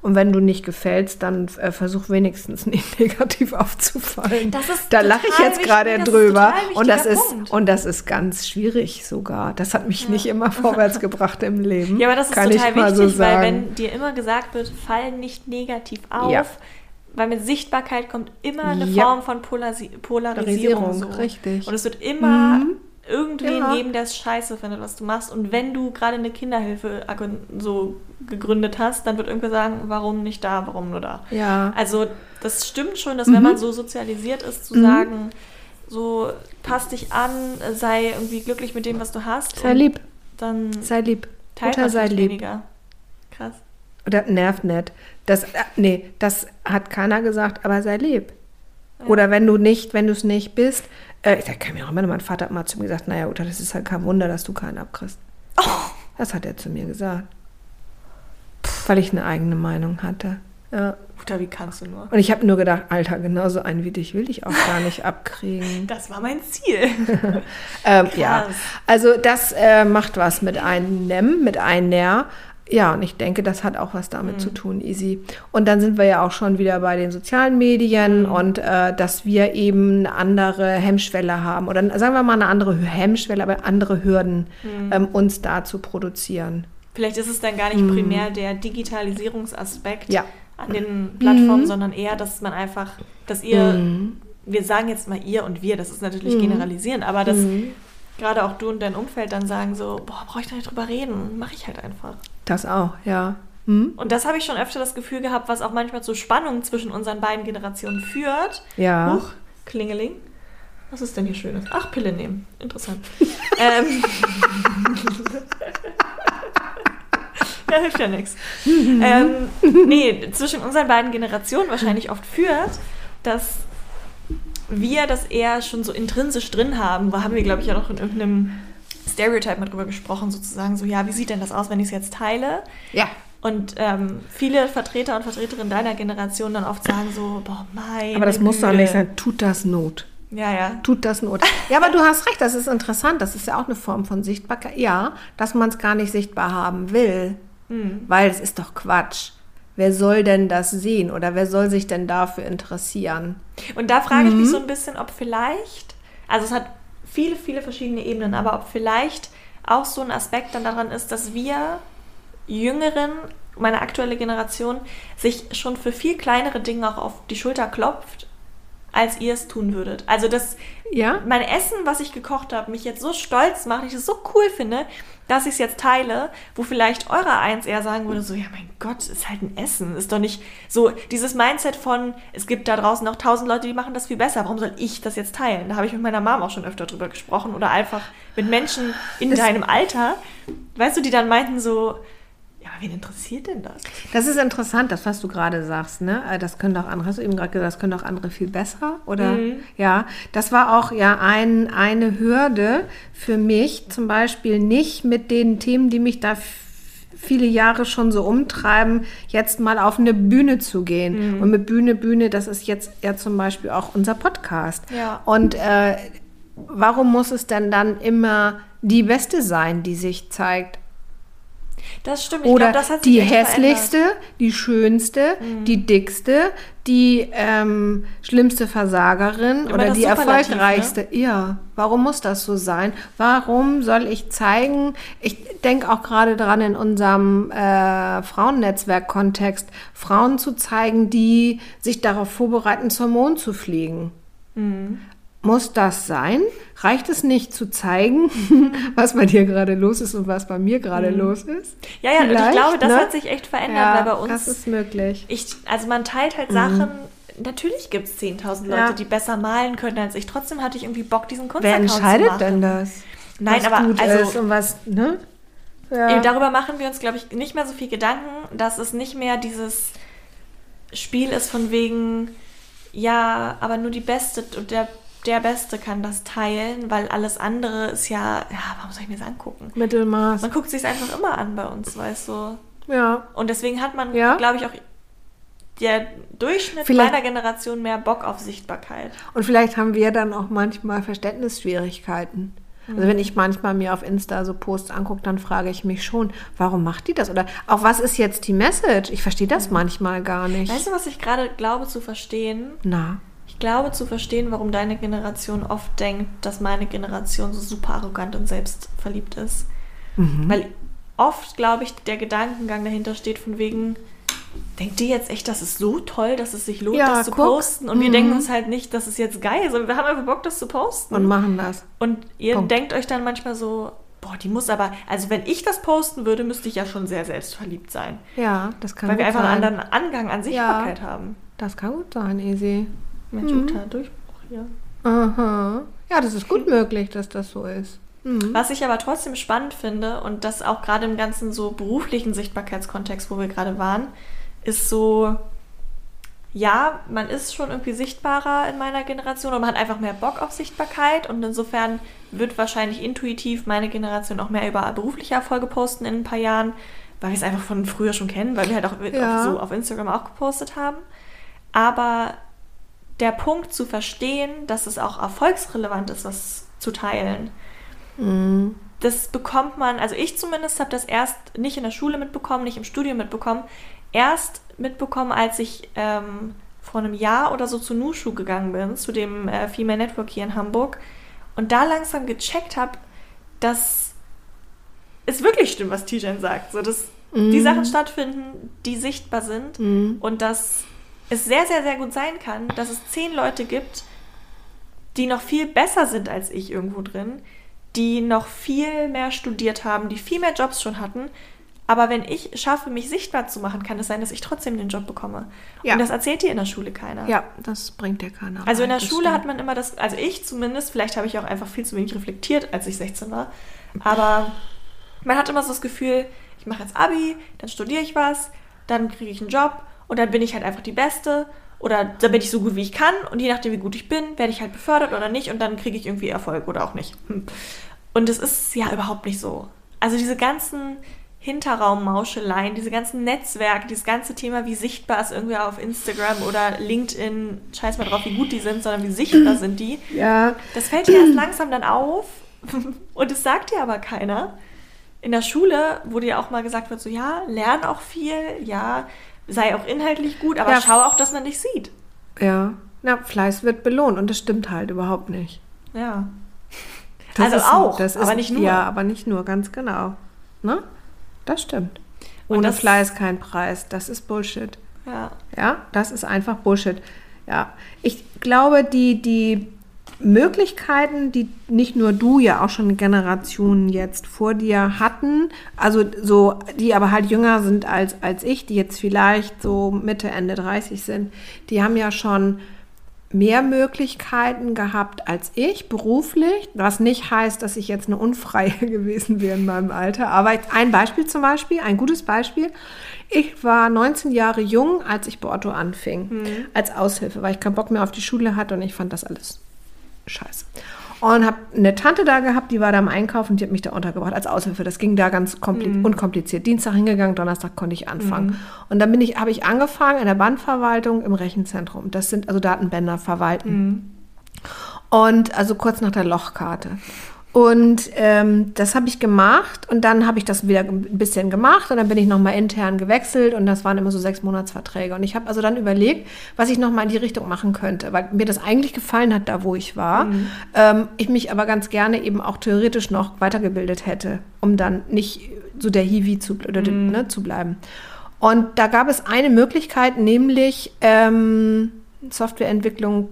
Und wenn du nicht gefällst, dann äh, versuch wenigstens nicht negativ aufzufallen. Das ist da lache ich jetzt gerade drüber. und das ist und das ist ganz schwierig sogar. Das hat mich ja. nicht immer vorwärts gebracht im Leben. Ja, aber das ist Kann total wichtig, so weil wenn dir immer gesagt wird, fall nicht negativ auf. Ja. Weil mit Sichtbarkeit kommt immer eine ja. Form von Polarisi Polarisierung. So. Richtig. Und es wird immer mhm irgendwen ja. geben, der es scheiße findet, was du machst. Und wenn du gerade eine Kinderhilfe so gegründet hast, dann wird irgendwer sagen, warum nicht da, warum nur da. Ja. Also das stimmt schon, dass mhm. wenn man so sozialisiert ist, zu mhm. sagen, so passt dich an, sei irgendwie glücklich mit dem, was du hast. Sei lieb. Dann sei lieb. Mutter sei lieb. Weniger. Krass. Oder nervt nicht. Das, äh, nee, das hat keiner gesagt, aber sei lieb. Ja. Oder wenn du nicht, wenn du es nicht bist, äh, da kann mir auch immer, mein Vater hat mal zu mir gesagt, naja, Uta, das ist halt kein Wunder, dass du keinen abkriegst. Oh. Das hat er zu mir gesagt. Weil ich eine eigene Meinung hatte. Ja. Uta, wie kannst du nur? Und ich habe nur gedacht, Alter, genauso einen wie dich will ich auch gar nicht abkriegen. Das war mein Ziel. ähm, ja, also das äh, macht was mit einem, mit einer. Ja, und ich denke, das hat auch was damit mhm. zu tun, Easy. Und dann sind wir ja auch schon wieder bei den sozialen Medien mhm. und äh, dass wir eben eine andere Hemmschwelle haben oder sagen wir mal eine andere Hemmschwelle, aber andere Hürden, mhm. ähm, uns da zu produzieren. Vielleicht ist es dann gar nicht mhm. primär der Digitalisierungsaspekt ja. an den Plattformen, mhm. sondern eher, dass man einfach, dass ihr, mhm. wir sagen jetzt mal ihr und wir, das ist natürlich generalisierend, aber dass gerade auch du und dein Umfeld dann sagen so, boah, brauche ich da nicht drüber reden, mache ich halt einfach. Das auch, ja. Hm? Und das habe ich schon öfter das Gefühl gehabt, was auch manchmal zu Spannungen zwischen unseren beiden Generationen führt. Ja. Huch, Klingeling. Was ist denn hier Schönes? Ach, Pille nehmen. Interessant. ähm. ja, hilft ja nichts. Ähm, nee, zwischen unseren beiden Generationen wahrscheinlich oft führt, dass wir das eher schon so intrinsisch drin haben. Haben wir, glaube ich, ja noch in irgendeinem Stereotype mal drüber gesprochen, sozusagen so, ja, wie sieht denn das aus, wenn ich es jetzt teile? Ja. Und ähm, viele Vertreter und Vertreterinnen deiner Generation dann oft sagen so, boah, mein. Aber das muss doch nicht sein, tut das Not. Ja, ja. Tut das Not. Ja, aber du hast recht, das ist interessant. Das ist ja auch eine Form von Sichtbarkeit. Ja, dass man es gar nicht sichtbar haben will. Mhm. Weil es ist doch Quatsch. Wer soll denn das sehen oder wer soll sich denn dafür interessieren? Und da frage mhm. ich mich mhm. so ein bisschen, ob vielleicht, also es hat viele, viele verschiedene Ebenen, aber ob vielleicht auch so ein Aspekt dann daran ist, dass wir Jüngeren, meine aktuelle Generation, sich schon für viel kleinere Dinge auch auf die Schulter klopft, als ihr es tun würdet. Also dass ja? mein Essen, was ich gekocht habe, mich jetzt so stolz macht, ich es so cool finde, dass ich es jetzt teile, wo vielleicht eurer eins eher sagen würde, so, ja mein Gott, ist halt ein Essen, ist doch nicht so dieses Mindset von, es gibt da draußen noch tausend Leute, die machen das viel besser, warum soll ich das jetzt teilen? Da habe ich mit meiner Mom auch schon öfter drüber gesprochen oder einfach mit Menschen in das deinem Alter, weißt du, die dann meinten so, ja, wen interessiert denn das? Das ist interessant, das, was du gerade sagst, ne? Äh, das können doch andere, hast du eben gerade gesagt, das können doch andere viel besser, oder? Mhm. Ja, das war auch ja ein, eine Hürde für mich, zum Beispiel nicht mit den Themen, die mich da viele Jahre schon so umtreiben, jetzt mal auf eine Bühne zu gehen. Mhm. Und mit Bühne, Bühne, das ist jetzt ja zum Beispiel auch unser Podcast. Ja. Und äh, warum muss es denn dann immer die Beste sein, die sich zeigt? Das stimmt. Ich Oder glaub, die hässlichste, die schönste, Mhm. die dickste, die ähm, schlimmste Versagerin Immer oder die ne? erfolgreichste. Ja, warum muss das so sein? Warum soll ich zeigen? Ich denke auch gerade dran in unserem äh, Frauennetzwerk-Kontext, Frauen zu zeigen, die sich darauf vorbereiten, zum Mond zu fliegen. Mhm. Muss das sein? Reicht es nicht zu zeigen, was bei dir gerade los ist und was bei mir gerade los ist? Ja, ja, und ich Vielleicht, glaube, das ne? hat sich echt verändert, Ja, weil bei uns. das ist möglich. ich, also man teilt halt Sachen. Natürlich gibt es 10.000 Leute, Ja. die besser malen können als ich. Trotzdem hatte ich irgendwie Bock, diesen Wer Kunstaccount zu entscheidet machen. denn das? Nein, was aber gut also ist und was, ne? Ja. Darüber machen wir uns, glaube ich, nicht mehr so viel Gedanken, dass es nicht mehr dieses Spiel ist von wegen, ja, aber nur die Beste und der, der Beste kann das teilen, weil alles andere ist ja, ja, warum soll ich mir das angucken? Mittelmaß. Man guckt sich einfach immer an bei uns, weißt du. Ja. Und deswegen hat man, Ja. glaube ich, auch der Durchschnitt Vielleicht- meiner Generation mehr Bock auf Sichtbarkeit. Und vielleicht haben wir dann auch manchmal Verständnisschwierigkeiten. Also Mhm. wenn ich manchmal mir auf Insta so Posts angucke, dann frage ich mich schon, warum macht die das? Oder auch was ist jetzt die Message? Ich verstehe das manchmal gar nicht. Mhm. Weißt du, was ich gerade glaube zu verstehen? Na, Ich glaube zu verstehen, warum deine Generation oft denkt, dass meine Generation so super arrogant und selbstverliebt ist. Mhm. Weil oft, glaube ich, der Gedankengang dahinter steht von wegen, denkt ihr jetzt echt, das ist so toll, dass es sich lohnt, Ja, das zu guck. posten? Und wir Mhm. denken uns halt nicht, das ist jetzt geil, sondern wir haben einfach Bock, das zu posten. und machen das. Und ihr Punkt. denkt euch dann manchmal so, boah, die muss aber, also wenn ich das posten würde, müsste ich ja schon sehr selbstverliebt sein. Ja, das kann Weil gut wir einfach sein. einen anderen Angang an Sichtbarkeit haben. Das kann gut sein, Easy. Mensch, Mhm. Durchbruch hier. Aha. Ja, das ist gut möglich, dass das so ist. Mhm. Was ich aber trotzdem spannend finde und das auch gerade im ganzen so beruflichen Sichtbarkeitskontext, wo wir gerade waren, ist so, ja, man ist schon irgendwie sichtbarer in meiner Generation und man hat einfach mehr Bock auf Sichtbarkeit und insofern wird wahrscheinlich intuitiv meine Generation auch mehr über berufliche Erfolge posten in ein paar Jahren, weil wir es einfach von früher schon kennen, weil wir halt auch Ja. so auf Instagram auch gepostet haben. Aber der Punkt zu verstehen, dass es auch erfolgsrelevant ist, was zu teilen, Mhm. das bekommt man, also ich zumindest habe das erst nicht in der Schule mitbekommen, nicht im Studium mitbekommen, erst mitbekommen, als ich ähm, vor einem Jahr oder so zu Nushu gegangen bin, zu dem äh, Female Network hier in Hamburg und da langsam gecheckt habe, dass es wirklich stimmt, was Tijan sagt, so dass die Mhm. Sachen stattfinden, die sichtbar sind Mhm. und dass es sehr, sehr, sehr gut sein kann, dass es zehn Leute gibt, die noch viel besser sind als ich irgendwo drin, die noch viel mehr studiert haben, die viel mehr Jobs schon hatten. Aber wenn ich schaffe, mich sichtbar zu machen, kann es sein, dass ich trotzdem den Job bekomme. Ja. Und das erzählt dir in der Schule keiner. Ja, das bringt dir keiner. Also in der Schule stimmt. hat man immer das, also ich zumindest, vielleicht habe ich auch einfach viel zu wenig reflektiert, als ich 16 war, aber man hat immer so das Gefühl, ich mache jetzt Abi, dann studiere ich was, dann kriege ich einen Job und dann bin ich halt einfach die Beste oder dann bin ich so gut wie ich kann und je nachdem wie gut ich bin, werde ich halt befördert oder nicht und dann kriege ich irgendwie Erfolg oder auch nicht. Und es ist ja überhaupt nicht so. Also diese ganzen Hinterraummauscheleien, diese ganzen Netzwerke, dieses ganze Thema, wie sichtbar ist irgendwie auf Instagram oder LinkedIn, scheiß mal drauf, wie gut die sind, sondern wie sichtbar sind die. Ja, Das fällt dir erst langsam dann auf und es sagt dir aber keiner. In der Schule, wo dir auch mal gesagt wird, so ja, lern auch viel, ja, sei auch inhaltlich gut, aber Ja. schau auch, dass man dich sieht. ja. Na, Fleiß wird belohnt und das stimmt halt überhaupt nicht. Ja. Das also ist- auch, das aber ist- nicht nur. Ja, aber nicht nur, ganz genau. Ne? Das stimmt. Ohne das- Fleiß kein Preis. Das ist Bullshit. Ja. Ja, das ist einfach Bullshit. Ja, ich glaube, die, die Möglichkeiten, die nicht nur du, ja auch schon Generationen jetzt vor dir hatten, also so, die aber halt jünger sind als, als ich, die jetzt vielleicht so Mitte, Ende 30 sind, die haben ja schon mehr Möglichkeiten gehabt als ich beruflich, was nicht heißt, dass ich jetzt eine Unfreie gewesen wäre in meinem Alter. Aber ein Beispiel zum Beispiel, ein gutes Beispiel. Ich war 19 Jahre jung, als ich bei Otto anfing, als Aushilfe, weil ich keinen Bock mehr auf die Schule hatte und ich fand das alles scheiße. Und habe eine Tante da gehabt, die war da am Einkaufen und die hat mich da untergebracht als Aushilfe. Das ging da ganz kompli- unkompliziert. Dienstag hingegangen, Donnerstag konnte ich anfangen. Und dann bin ich, habe ich angefangen in der Bandverwaltung im Rechenzentrum. Das sind also Datenbänder verwalten. Und also kurz nach der Lochkarte. Und ähm, das habe ich gemacht und dann habe ich das wieder ein bisschen gemacht und dann bin ich nochmal intern gewechselt und das waren immer so sechs Monatsverträge. Und ich habe also dann überlegt, was ich nochmal in die Richtung machen könnte, weil mir das eigentlich gefallen hat, da wo ich war. Mhm. Ähm, ich mich aber ganz gerne eben auch theoretisch noch weitergebildet hätte, um dann nicht so der Hiwi zu, oder, mhm. ne, zu bleiben. Und da gab es eine Möglichkeit, nämlich ähm, Softwareentwicklung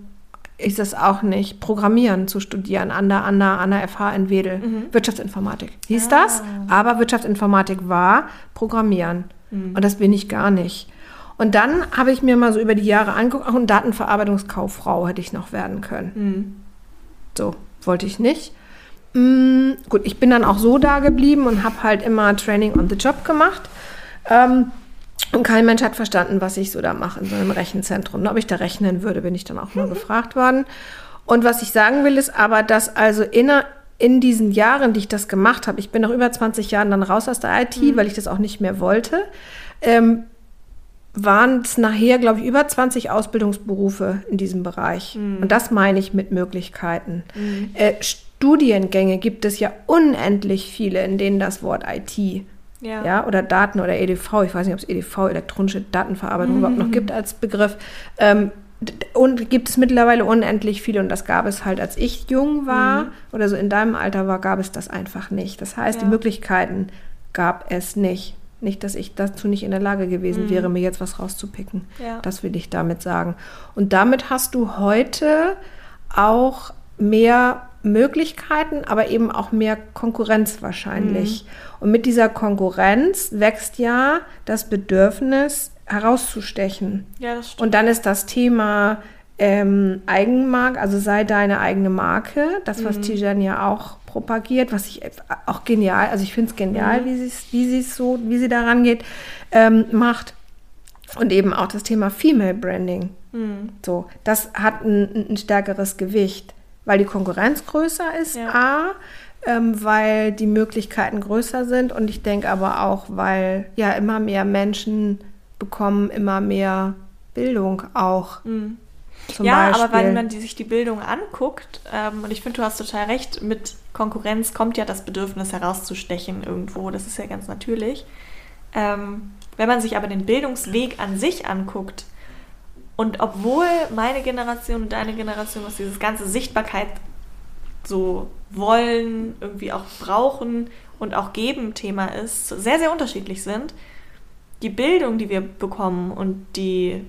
ist es auch nicht, Programmieren zu studieren an der, an der, an der FH in Wedel. Mhm. Wirtschaftsinformatik hieß ah. das, aber Wirtschaftsinformatik war Programmieren. Mhm. Und das bin ich gar nicht. Und dann habe ich mir mal so über die Jahre angeguckt, auch eine Datenverarbeitungskauffrau hätte ich noch werden können. Mhm. So, wollte ich nicht. Mm, gut, ich bin dann auch so da geblieben und habe halt immer Training on the Job gemacht. Ähm, und kein Mensch hat verstanden, was ich so da mache in so einem Rechenzentrum. Ne, ob ich da rechnen würde, bin ich dann auch mal gefragt worden. Und was ich sagen will, ist aber, dass also in, in diesen Jahren, die ich das gemacht habe, ich bin nach über 20 Jahren dann raus aus der IT, mhm. weil ich das auch nicht mehr wollte, ähm, waren es nachher, glaube ich, über 20 Ausbildungsberufe in diesem Bereich. Mhm. Und das meine ich mit Möglichkeiten. Mhm. Äh, Studiengänge gibt es ja unendlich viele, in denen das Wort IT ja. ja. oder Daten oder EDV, ich weiß nicht, ob es EDV, elektronische Datenverarbeitung, mhm. überhaupt noch gibt als Begriff. Ähm, und gibt es mittlerweile unendlich viele und das gab es halt, als ich jung war mhm. oder so in deinem Alter war, gab es das einfach nicht. Das heißt, ja. die Möglichkeiten gab es nicht. Nicht, dass ich dazu nicht in der Lage gewesen mhm. wäre, mir jetzt was rauszupicken. Ja. Das will ich damit sagen. Und damit hast du heute auch mehr Möglichkeiten, aber eben auch mehr Konkurrenz wahrscheinlich. Mhm. Und mit dieser Konkurrenz wächst ja das Bedürfnis, herauszustechen. Ja, das stimmt. Und dann ist das Thema ähm, Eigenmarke, also sei deine eigene Marke, das, was mhm. Tijan ja auch propagiert, was ich auch genial, also ich finde es genial, mhm. wie sie wie sie so, wie sie daran geht, ähm, macht. Und eben auch das Thema Female Branding. Mhm. So, das hat ein, ein stärkeres Gewicht weil die Konkurrenz größer ist, ja. A, ähm, weil die Möglichkeiten größer sind und ich denke aber auch, weil ja immer mehr Menschen bekommen immer mehr Bildung auch. Mhm. ja, Beispiel. aber wenn man die, sich die Bildung anguckt, ähm, und ich finde, du hast total recht, mit Konkurrenz kommt ja das Bedürfnis herauszustechen irgendwo, das ist ja ganz natürlich. Ähm, wenn man sich aber den Bildungsweg an sich anguckt, und obwohl meine Generation und deine Generation, was dieses ganze Sichtbarkeit so wollen, irgendwie auch brauchen und auch geben Thema ist, sehr, sehr unterschiedlich sind, die Bildung, die wir bekommen und die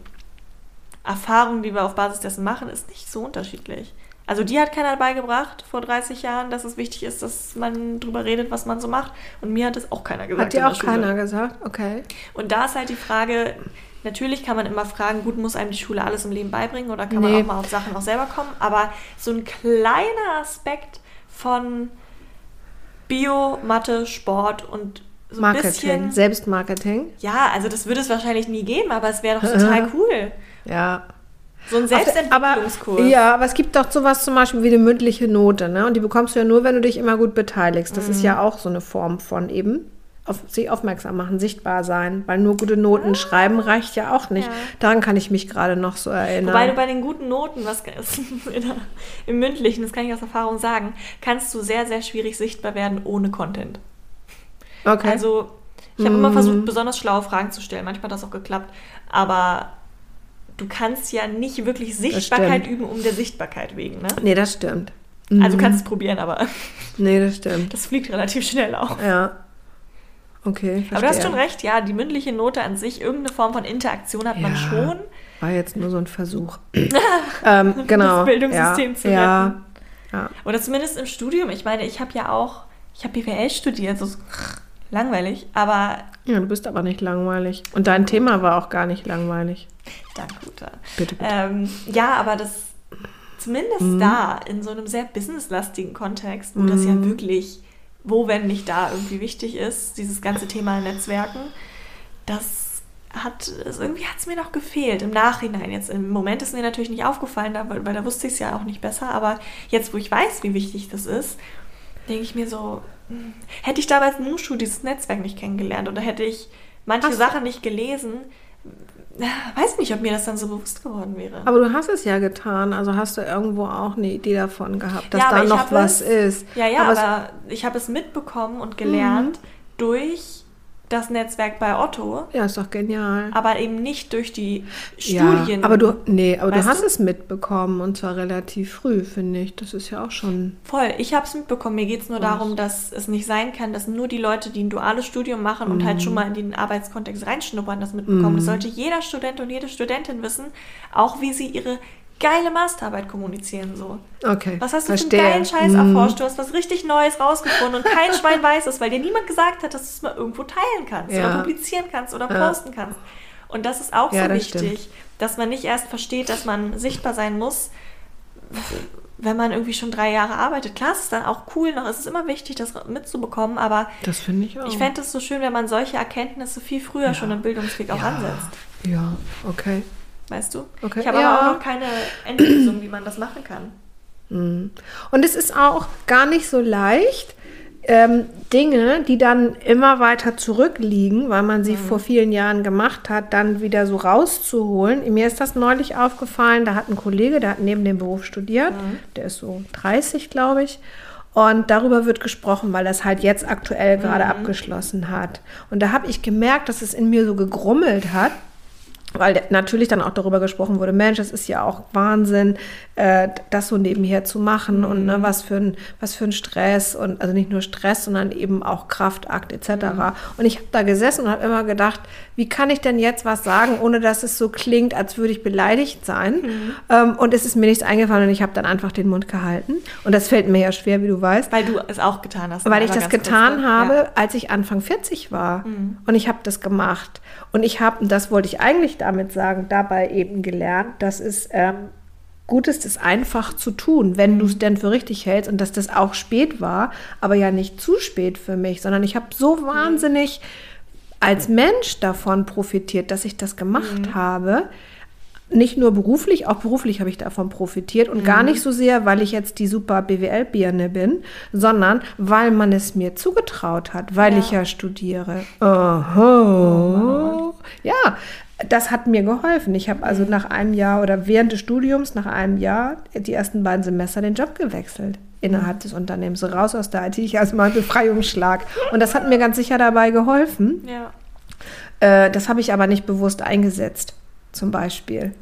Erfahrung, die wir auf Basis dessen machen, ist nicht so unterschiedlich. Also die hat keiner beigebracht vor 30 Jahren, dass es wichtig ist, dass man drüber redet, was man so macht. Und mir hat es auch keiner gesagt. Hat dir auch keiner gesagt? Okay. Und da ist halt die Frage, Natürlich kann man immer fragen, gut, muss einem die Schule alles im Leben beibringen oder kann nee. man auch mal auf Sachen auch selber kommen, aber so ein kleiner Aspekt von Bio, Mathe, Sport und so Marketing, bisschen, Selbstmarketing. Ja, also das würde es wahrscheinlich nie geben, aber es wäre doch total cool. Ja. So ein Selbstentwicklungskurs. Aber, ja, aber es gibt doch sowas zum Beispiel wie eine mündliche Note, ne? Und die bekommst du ja nur, wenn du dich immer gut beteiligst. Das mhm. ist ja auch so eine Form von eben auf sich aufmerksam machen, sichtbar sein, weil nur gute Noten ah. schreiben reicht ja auch nicht. Ja. Daran kann ich mich gerade noch so erinnern. Wobei du bei den guten Noten, was im mündlichen, das kann ich aus Erfahrung sagen, kannst du sehr, sehr schwierig sichtbar werden ohne Content. Okay. Also ich habe mm. immer versucht, besonders schlaue Fragen zu stellen. Manchmal hat das auch geklappt. Aber du kannst ja nicht wirklich Sichtbarkeit üben um der Sichtbarkeit wegen, ne? Nee, das stimmt. Also du kannst es probieren, aber. Nee, das stimmt. Das fliegt relativ schnell auch. Ja. Okay, verstehe. Aber du hast schon recht, ja, die mündliche Note an sich, irgendeine Form von Interaktion hat ja, man schon. War jetzt nur so ein Versuch. ähm, genau. Das Bildungssystem ja, zu retten. Ja, ja. Oder zumindest im Studium. Ich meine, ich habe ja auch, ich habe BWL studiert, so langweilig, aber. Ja, du bist aber nicht langweilig. Und dein Thema war auch gar nicht langweilig. Danke, Guter. Bitte, bitte. Ähm, ja, aber das zumindest mhm. da, in so einem sehr businesslastigen Kontext, wo mhm. das ja mhm. wirklich wo, wenn nicht da irgendwie wichtig ist, dieses ganze Thema Netzwerken, das hat, irgendwie hat es mir noch gefehlt im Nachhinein. Jetzt im Moment ist mir natürlich nicht aufgefallen, weil, weil da wusste ich es ja auch nicht besser, aber jetzt, wo ich weiß, wie wichtig das ist, denke ich mir so, hm, hätte ich damals Nushu dieses Netzwerk nicht kennengelernt oder hätte ich manche Ach. Sachen nicht gelesen, weiß nicht, ob mir das dann so bewusst geworden wäre. Aber du hast es ja getan, also hast du irgendwo auch eine Idee davon gehabt, dass Ja, da noch was es- ist. Ja, ja, aber aber, ich habe es mitbekommen und gelernt durch das Netzwerk bei Otto, ja, ist doch genial. aber eben nicht durch die Ja, Studien. aber du, nee, aber du hast du? es mitbekommen und zwar relativ früh, finde ich. Das ist ja auch schon. Voll, ich habe es mitbekommen. Mir geht es nur Was? darum, dass es nicht sein kann, dass nur die Leute, die ein duales Studium machen und Mhm. halt schon mal in den Arbeitskontext reinschnuppern, das mitbekommen. Das sollte jeder Student und jede Studentin wissen, auch wie sie ihre geile Masterarbeit kommunizieren. So. Okay. Was hast du verstehe. für einen geilen Scheiß Mhm. erforscht? Du hast was richtig Neues rausgefunden und kein Schwein weiß es, weil dir niemand gesagt hat, dass du es mal irgendwo teilen kannst Ja. oder publizieren kannst oder Ja. posten kannst. Und das ist auch Ja, so das wichtig, stimmt. dass man nicht erst versteht, dass man sichtbar sein muss, wenn man irgendwie schon drei Jahre arbeitet. Klar, es ist dann auch cool, noch es ist immer wichtig, das mitzubekommen, aber Das finde ich auch. ich fände es so schön, wenn man solche Erkenntnisse viel früher schon im Bildungsweg auch ansetzt. Ja, okay. Weißt du? Okay, Ich habe ja. aber auch noch keine Endlösung, wie man das machen kann. Und es ist auch gar nicht so leicht, ähm, Dinge, die dann immer weiter zurückliegen, weil man sie Mhm. vor vielen Jahren gemacht hat, dann wieder so rauszuholen. Mir ist das neulich aufgefallen, da hat ein Kollege, der hat neben dem Beruf studiert, Mhm. der ist so 30, glaube ich. Und darüber wird gesprochen, weil das halt jetzt aktuell gerade Mhm. abgeschlossen hat. Und da habe ich gemerkt, dass es in mir so gegrummelt hat, weil natürlich dann auch darüber gesprochen wurde, Mensch, das ist ja auch Wahnsinn, äh, das so nebenher zu machen und ne, was, für ein, was für ein Stress und also nicht nur Stress, sondern eben auch Kraftakt etc. Mhm. Und ich habe da gesessen und habe immer gedacht, wie kann ich denn jetzt was sagen, ohne dass es so klingt, als würde ich beleidigt sein? Mhm. Ähm, und es ist mir nichts eingefallen und ich habe dann einfach den Mund gehalten. Und das fällt mir ja schwer, wie du weißt. Weil du es auch getan hast. Weil ich das ganz kurz, getan ne? habe, Ja. Mhm. als ich Anfang 40 war. Und ich habe das gemacht. Und ich habe, und das wollte ich eigentlich damit sagen, dabei eben gelernt, dass es ähm, gut ist, es einfach zu tun, wenn Mhm. du es denn für richtig hältst und dass das auch spät war, aber ja nicht zu spät für mich, sondern ich habe so Mhm. Als Mensch davon profitiert, dass ich das Mhm. gemacht habe. Nicht nur beruflich, auch beruflich habe ich davon profitiert und gar nicht so sehr, weil ich jetzt die super BWL-Birne bin, sondern weil man es mir zugetraut hat, weil Ja. ich ja studiere. Aha. Ja, das hat mir geholfen. Ich habe also nach einem Jahr oder während des Studiums, nach einem Jahr, die ersten beiden Semester den Job gewechselt innerhalb des Unternehmens. So raus aus der IT, ich als mal Befreiungsschlag. Und das hat mir ganz sicher dabei geholfen. Ja. Äh, das habe ich aber nicht bewusst eingesetzt, zum Beispiel.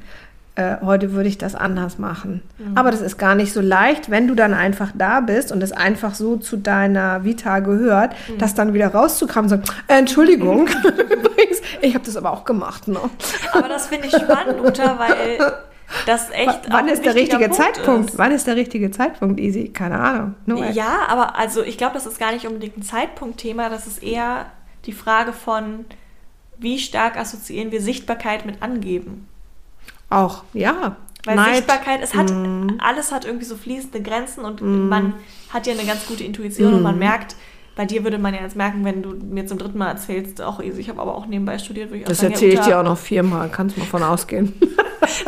Äh, heute würde ich das anders machen. Aber das ist gar nicht so leicht, wenn du dann einfach da bist und es einfach so zu deiner Vita gehört, das dann wieder rauszukramen und sagen, äh, Entschuldigung, übrigens, ich habe das aber auch gemacht. Ne? Aber das finde ich spannend, Uta, weil das echt. Wann ist der richtige Punkt Zeitpunkt? Ist. Wann ist der richtige Zeitpunkt, Easy? Keine Ahnung. No. Ja, aber also ich glaube, das ist gar nicht unbedingt ein Zeitpunktthema, das ist eher die Frage von, wie stark assoziieren wir Sichtbarkeit mit Angeben. Auch, ja. Weil Neid. Sichtbarkeit, es hat, Mhm. alles hat irgendwie so fließende Grenzen und man hat ja eine ganz gute Intuition und man merkt, bei dir würde man ja jetzt merken, wenn du mir zum dritten Mal erzählst, auch ich habe aber auch nebenbei studiert, würde ich auch Das erzähle ich dir auch noch viermal, kannst mal von ausgehen.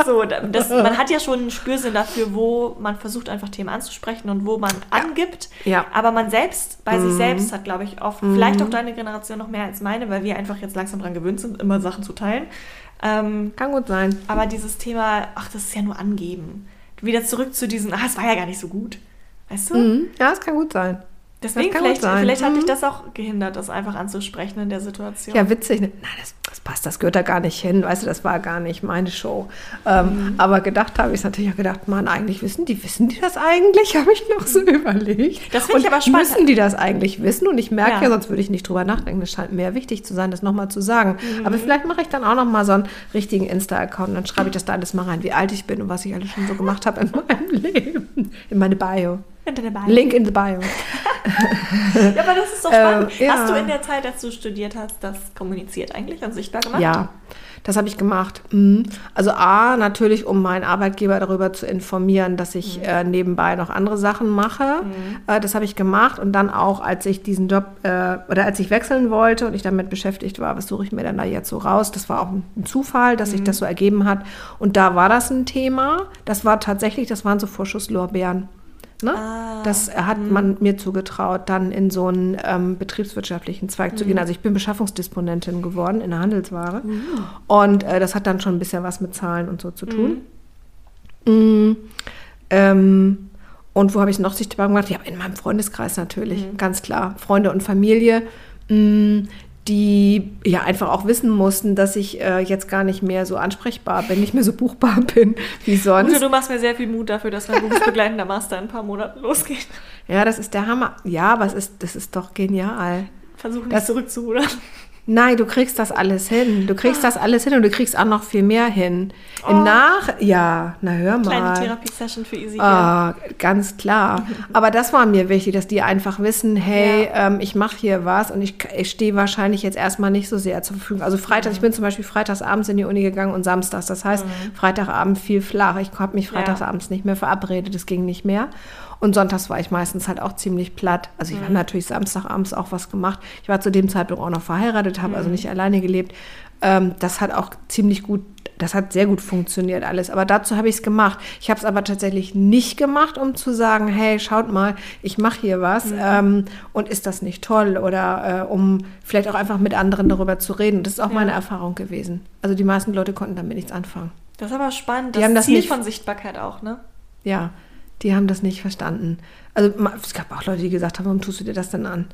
So, das, man hat ja schon einen Spürsinn dafür, wo man versucht, einfach Themen anzusprechen und wo man angibt. Ja. Aber man selbst, bei sich selbst hat, glaube ich, oft, vielleicht auch deine Generation noch mehr als meine, weil wir einfach jetzt langsam dran gewöhnt sind, immer Sachen zu teilen. Ähm, Kann gut sein. aber dieses Thema, ach, das ist ja nur angeben. Wieder zurück zu diesen, ach, es war ja gar nicht so gut. Weißt du? Mhm. Ja, es kann gut sein. Deswegen, vielleicht, vielleicht hat dich Mhm. das auch gehindert, das einfach anzusprechen in der Situation. Ja, witzig. Ne? Nein, das, das passt, das gehört da gar nicht hin. Weißt du, das war gar nicht meine Show. Ähm, Mhm. Aber gedacht habe ich es natürlich auch gedacht, man, eigentlich wissen die, wissen die das eigentlich? Habe ich noch so überlegt. Das finde ich aber spannend. Müssen die das eigentlich wissen? Und ich merke ja, Ja. sonst würde ich nicht drüber nachdenken. Das scheint mir wichtig zu sein, das nochmal zu sagen. Mhm. Aber vielleicht mache ich dann auch nochmal so einen richtigen Insta-Account. und Dann schreibe ich das da alles mal rein, wie alt ich bin und was ich alles schon so gemacht habe in meinem Leben. In meine Bio. Link in the Bio. Ja, aber das ist doch spannend. Ähm, ja. Hast du in der Zeit, als du studiert hast, das kommuniziert eigentlich und sichtbar gemacht? Ja, das habe ich gemacht. Mhm. Also A, natürlich, um meinen Arbeitgeber darüber zu informieren, dass ich äh, nebenbei noch andere Sachen mache. Äh, das habe ich gemacht. Und dann auch, als ich diesen Job äh, oder als ich wechseln wollte und ich damit beschäftigt war, was suche ich mir denn da jetzt so raus? Das war auch ein Zufall, dass sich das so ergeben hat. Und da war das ein Thema. Das war tatsächlich, das waren so Vorschusslorbeeren. Ne? Ah, das hat man mir zugetraut, dann in so einen ähm, betriebswirtschaftlichen Zweig zu gehen. Also ich bin Beschaffungsdisponentin geworden in der Handelsware. Und äh, das hat dann schon ein bisschen was mit Zahlen und so zu tun. Mm, ähm, und wo habe ich noch sichtbar gemacht? Ja, in meinem Freundeskreis natürlich, ganz klar. Freunde und Familie, mm, die ja einfach auch wissen mussten, dass ich äh, jetzt gar nicht mehr so ansprechbar bin, nicht mehr so buchbar bin wie sonst. Ute, du machst mir sehr viel Mut dafür, dass mein berufsbegleitender Master in ein paar Monaten losgeht. Ja, das ist der Hammer. Ja, es ist, das ist doch genial. Versuche nicht Das- zurückzurudern. Nein, du kriegst das alles hin. Du kriegst das alles hin und du kriegst auch noch viel mehr hin. Oh. Im Nach, ja, na hör Kleine mal. Therapie-Session für Easy. Ah, ganz klar. Aber das war mir wichtig, dass die einfach wissen, hey, ähm, ich mache hier was und ich, ich stehe wahrscheinlich jetzt erstmal nicht so sehr zur Verfügung. Also Freitag, ich bin zum Beispiel freitags abends in die Uni gegangen und samstags. Das heißt, Freitagabend viel flach. Ich habe mich freitags abends nicht mehr verabredet, das ging nicht mehr. Und sonntags war ich meistens halt auch ziemlich platt. Also ich habe natürlich Samstagabends auch was gemacht. Ich war zu dem Zeitpunkt auch noch verheiratet, habe also nicht alleine gelebt. Ähm, das hat auch ziemlich gut, das hat sehr gut funktioniert alles. Aber dazu habe ich es gemacht. Ich habe es aber tatsächlich nicht gemacht, um zu sagen, hey, schaut mal, ich mache hier was ähm, und ist das nicht toll? Oder äh, um vielleicht auch einfach mit anderen darüber zu reden. Das ist auch meine Erfahrung gewesen. Also die meisten Leute konnten damit nichts anfangen. Das ist aber spannend. Die Das, haben das Ziel nicht- von Sichtbarkeit auch, ne? Ja, die haben das nicht verstanden. Also es gab auch Leute, die gesagt haben, warum tust du dir das denn an?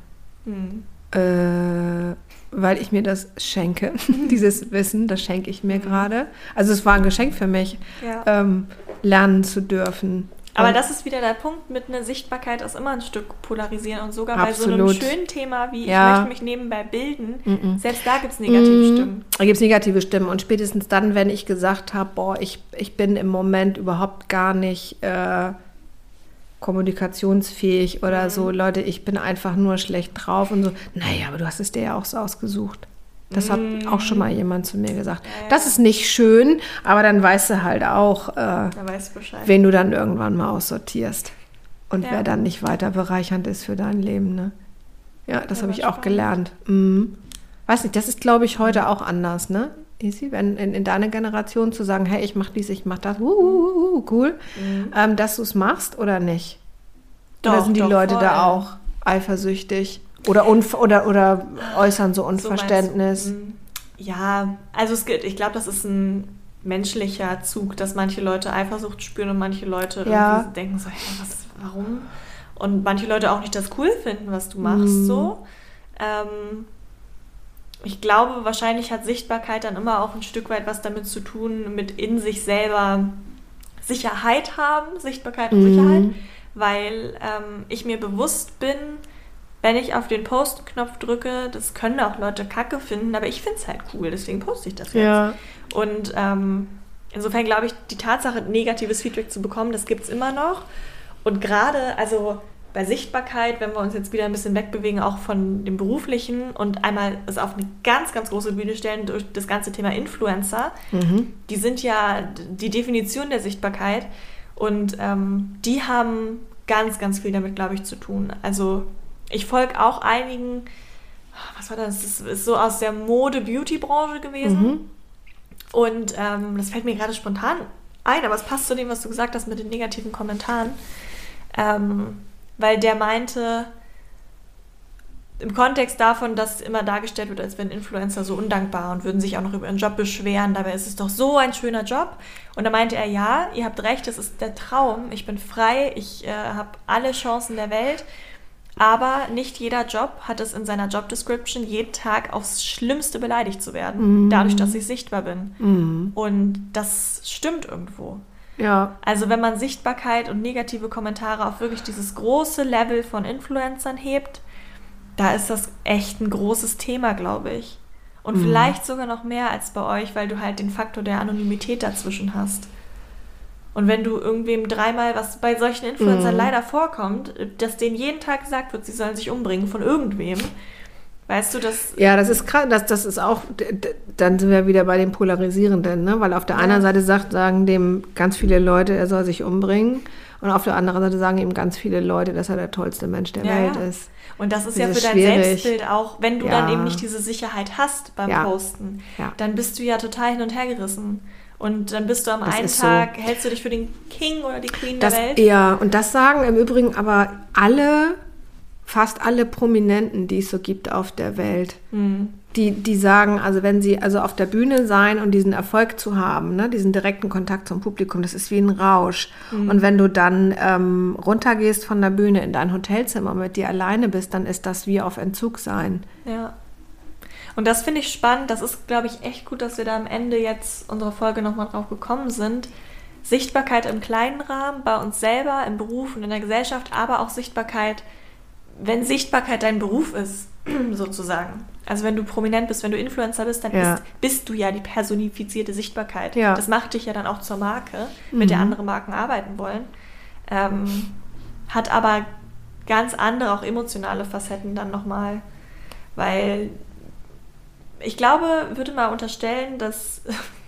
Hm. Äh, weil ich mir das schenke. Dieses Wissen, das schenke ich mir gerade. Also es war ein Geschenk für mich, Ja. ähm, lernen zu dürfen. Aber Und- das ist wieder der Punkt mit einer Sichtbarkeit ist immer ein Stück polarisieren und sogar bei so Absolut. einem schönen Thema wie Ja. ich möchte mich nebenbei bilden, selbst da gibt es negative Stimmen. Da gibt es negative Stimmen. Und spätestens dann, wenn ich gesagt habe, boah, ich, ich bin im Moment überhaupt gar nicht äh, kommunikationsfähig Mhm. oder so, Leute, ich bin einfach nur schlecht drauf und so. Naja, aber du hast es dir ja auch so ausgesucht. Das hat auch schon mal jemand zu mir gesagt. Mhm. Ja, ja. Das ist nicht schön, aber dann weißt du halt auch, äh, Da weißt du wen du dann irgendwann mal aussortierst. Und Ja. wer dann nicht weiter bereichernd ist für dein Leben. Ne? Ja, das habe ich auch spannend. gelernt. Mhm. Weiß nicht, das ist, glaube ich, heute auch anders, ne? Easy, wenn in, in deiner Generation zu sagen, hey, ich mache dies, ich mache das, uh, uh, uh, cool, ähm, dass du es machst oder nicht? oder Mhm. Doch, sind die doch, Leute da voll. auch eifersüchtig oder, oder, oder äußern so So? Unverständnis? Mm, Ja, also es gibt, ich glaube, das ist ein menschlicher Zug, dass manche Leute Eifersucht spüren und manche Leute Ja. denken so, hey, was, warum? Und manche Leute auch nicht das cool finden, was du machst, Mhm. so. Ähm, ich glaube, wahrscheinlich hat Sichtbarkeit dann immer auch ein Stück weit was damit zu tun, mit in sich selber Sicherheit haben, Sichtbarkeit und Mhm. Sicherheit, weil ähm, ich mir bewusst bin, wenn ich auf den Post-Knopf drücke, das können auch Leute kacke finden, aber ich finde es halt cool, deswegen poste ich das jetzt. Ja. Und ähm, insofern glaube ich, die Tatsache, negatives Feedback zu bekommen, das gibt es immer noch. Und gerade, also bei Sichtbarkeit, wenn wir uns jetzt wieder ein bisschen wegbewegen, auch von dem Beruflichen und einmal es auf eine ganz, ganz große Bühne stellen durch das ganze Thema Influencer, Mhm. die sind ja die Definition der Sichtbarkeit und ähm, die haben ganz, ganz viel damit, glaube ich, zu tun. Also ich folge auch einigen, was war das? Das ist so aus der Mode-Beauty-Branche gewesen. Mhm. Und ähm, das fällt mir gerade spontan ein, aber es passt zu dem, was du gesagt hast mit den negativen Kommentaren. Ähm, weil der meinte, im Kontext davon, dass immer dargestellt wird, als wären Influencer so undankbar und würden sich auch noch über ihren Job beschweren. Dabei ist es doch so ein schöner Job. Und da meinte er, ja, ihr habt recht, es ist der Traum. Ich bin frei, ich äh, habe alle Chancen der Welt. Aber nicht jeder Job hat es in seiner Job Description, jeden Tag aufs Schlimmste beleidigt zu werden, dadurch, dass ich sichtbar bin. Mhm. Und das stimmt irgendwo. Ja. Also wenn man Sichtbarkeit und negative Kommentare auf wirklich dieses große Level von Influencern hebt, da ist das echt ein großes Thema, glaube ich. Und vielleicht sogar noch mehr als bei euch, weil du halt den Faktor der Anonymität dazwischen hast. Und wenn du irgendwem dreimal, was bei solchen Influencern leider vorkommt, dass denen jeden Tag gesagt wird, sie sollen sich umbringen von irgendwem, weißt du, das Ja, das ist krass, das, das ist auch, dann sind wir wieder bei dem Polarisierenden, ne? weil auf der Ja. einen Seite sagt, sagen dem ganz viele Leute, er soll sich umbringen und auf der anderen Seite sagen ihm ganz viele Leute, dass er der tollste Mensch der Ja, Welt ja. ist. Und das ist Das ja ist für dein schwierig. Selbstbild auch, wenn du dann eben nicht diese Sicherheit hast beim. Posten, dann bist du ja total hin und her gerissen. Und dann bist du am Das einen ist so. Tag, hältst du dich für den King oder die Queen Das, der Welt? ja, und das sagen im Übrigen aber alle, fast alle Prominenten, die es so gibt auf der Welt. Hm. Die, die sagen, also wenn sie also auf der Bühne sein und diesen Erfolg zu haben, ne, diesen direkten Kontakt zum Publikum, das ist wie ein Rausch. Und wenn du dann ähm, runtergehst von der Bühne in dein Hotelzimmer und mit dir alleine bist, dann ist das wie auf Entzug sein. Ja. Und das finde ich spannend. Das ist, glaube ich, echt gut, dass wir da am Ende jetzt unserer Folge nochmal drauf gekommen sind. Sichtbarkeit im kleinen Rahmen, bei uns selber, im Beruf und in der Gesellschaft, aber auch Sichtbarkeit, wenn Sichtbarkeit dein Beruf ist, sozusagen. Also wenn du prominent bist, wenn du Influencer bist, dann Ja. ist, bist du ja die personifizierte Sichtbarkeit. Ja. Das macht dich ja dann auch zur Marke, mit der andere Marken arbeiten wollen. Ähm, hat aber ganz andere, auch emotionale Facetten dann nochmal, weil ich glaube, würde mal unterstellen, dass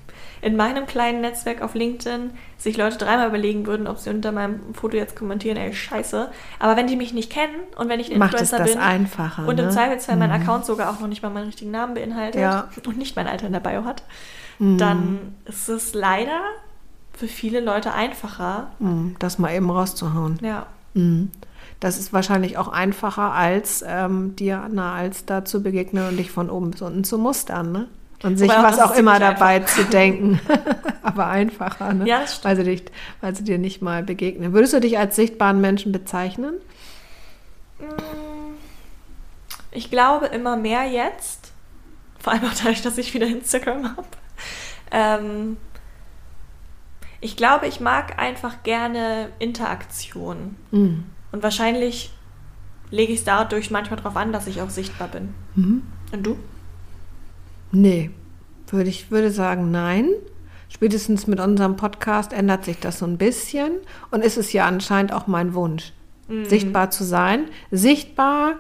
in meinem kleinen Netzwerk auf LinkedIn sich Leute dreimal überlegen würden, ob sie unter meinem Foto jetzt kommentieren, ey, scheiße. Aber wenn die mich nicht kennen und wenn ich ein Macht es Influencer das bin einfacher. und im ne? Zweifelsfall mein Account sogar auch noch nicht mal meinen richtigen Namen beinhaltet Ja. und nicht mein Alter in der Bio hat, Mhm. dann ist es leider für viele Leute einfacher. Mm, Das mal eben rauszuhauen. Ja. Mhm. Das ist wahrscheinlich auch einfacher, als ähm, dir Anna als da zu begegnen und dich von oben bis unten zu mustern, ne? Und sich auch was auch immer dabei zu denken. Aber einfacher, ne? Ja, das stimmt. weil, sie dich, weil sie dir nicht mal begegnen. Würdest du dich als sichtbaren Menschen bezeichnen? Ich glaube immer mehr jetzt, vor allem auch dadurch, dass ich wieder Instagram habe. Ähm, ich glaube, ich mag einfach gerne Interaktion. Mhm. Und wahrscheinlich lege ich es dadurch manchmal darauf an, dass ich auch sichtbar bin. Mhm. Und du? Nee, würde ich würde sagen, nein. Spätestens mit unserem Podcast ändert sich das so ein bisschen und ist es ja anscheinend auch mein Wunsch, sichtbar zu sein. Sichtbar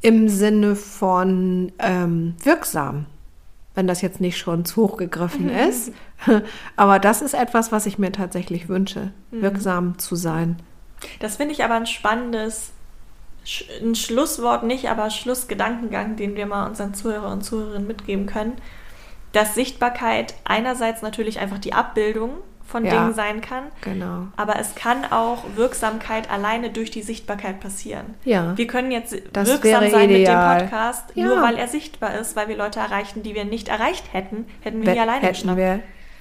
im Sinne von ähm, wirksam, wenn das jetzt nicht schon zu hoch gegriffen ist. Aber das ist etwas, was ich mir tatsächlich wünsche, wirksam zu sein. Das finde ich aber ein spannendes, ein Schlusswort nicht, aber Schlussgedankengang, den wir mal unseren Zuhörer und Zuhörerinnen mitgeben können, dass Sichtbarkeit einerseits natürlich einfach die Abbildung von Ja. Dingen sein kann, Genau. aber es kann auch Wirksamkeit alleine durch die Sichtbarkeit passieren. Ja. Wir können jetzt wirksam sein ideal. mit dem Podcast, Ja. nur weil er sichtbar ist, weil wir Leute erreichen, die wir nicht erreicht hätten, hätten wir nie alleine hätten geschnappt. wir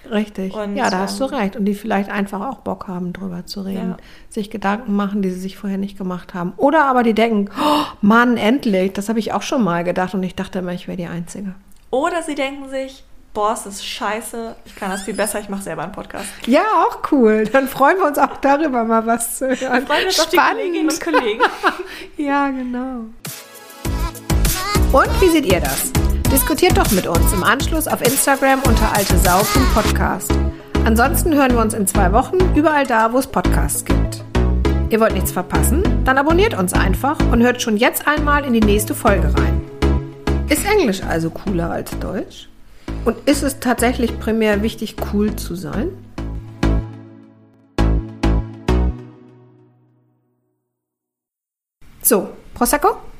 Richtig. Und, ja, da hast du ähm, recht. Und die vielleicht einfach auch Bock haben, drüber zu reden. Ja. Sich Gedanken machen, die sie sich vorher nicht gemacht haben. Oder aber die denken, oh, Mann, endlich. Das habe ich auch schon mal gedacht und ich dachte immer, ich wäre die Einzige. Oder sie denken sich, boah, es ist scheiße, ich kann das viel besser, ich mache selber einen Podcast. Ja, auch cool. Dann freuen wir uns auch darüber mal was zu hören. Freuen wir uns auf die Kolleginnen und Kollegen. Ja, genau. Und wie seht ihr das? Diskutiert doch mit uns im Anschluss auf Instagram unter altesau.podcast. Ansonsten hören wir uns in zwei Wochen überall da, wo es Podcasts gibt. Ihr wollt nichts verpassen? Dann abonniert uns einfach und hört schon jetzt einmal in die nächste Folge rein. Ist Englisch also cooler als Deutsch? Und ist es tatsächlich primär wichtig, cool zu sein? So, Prosecco?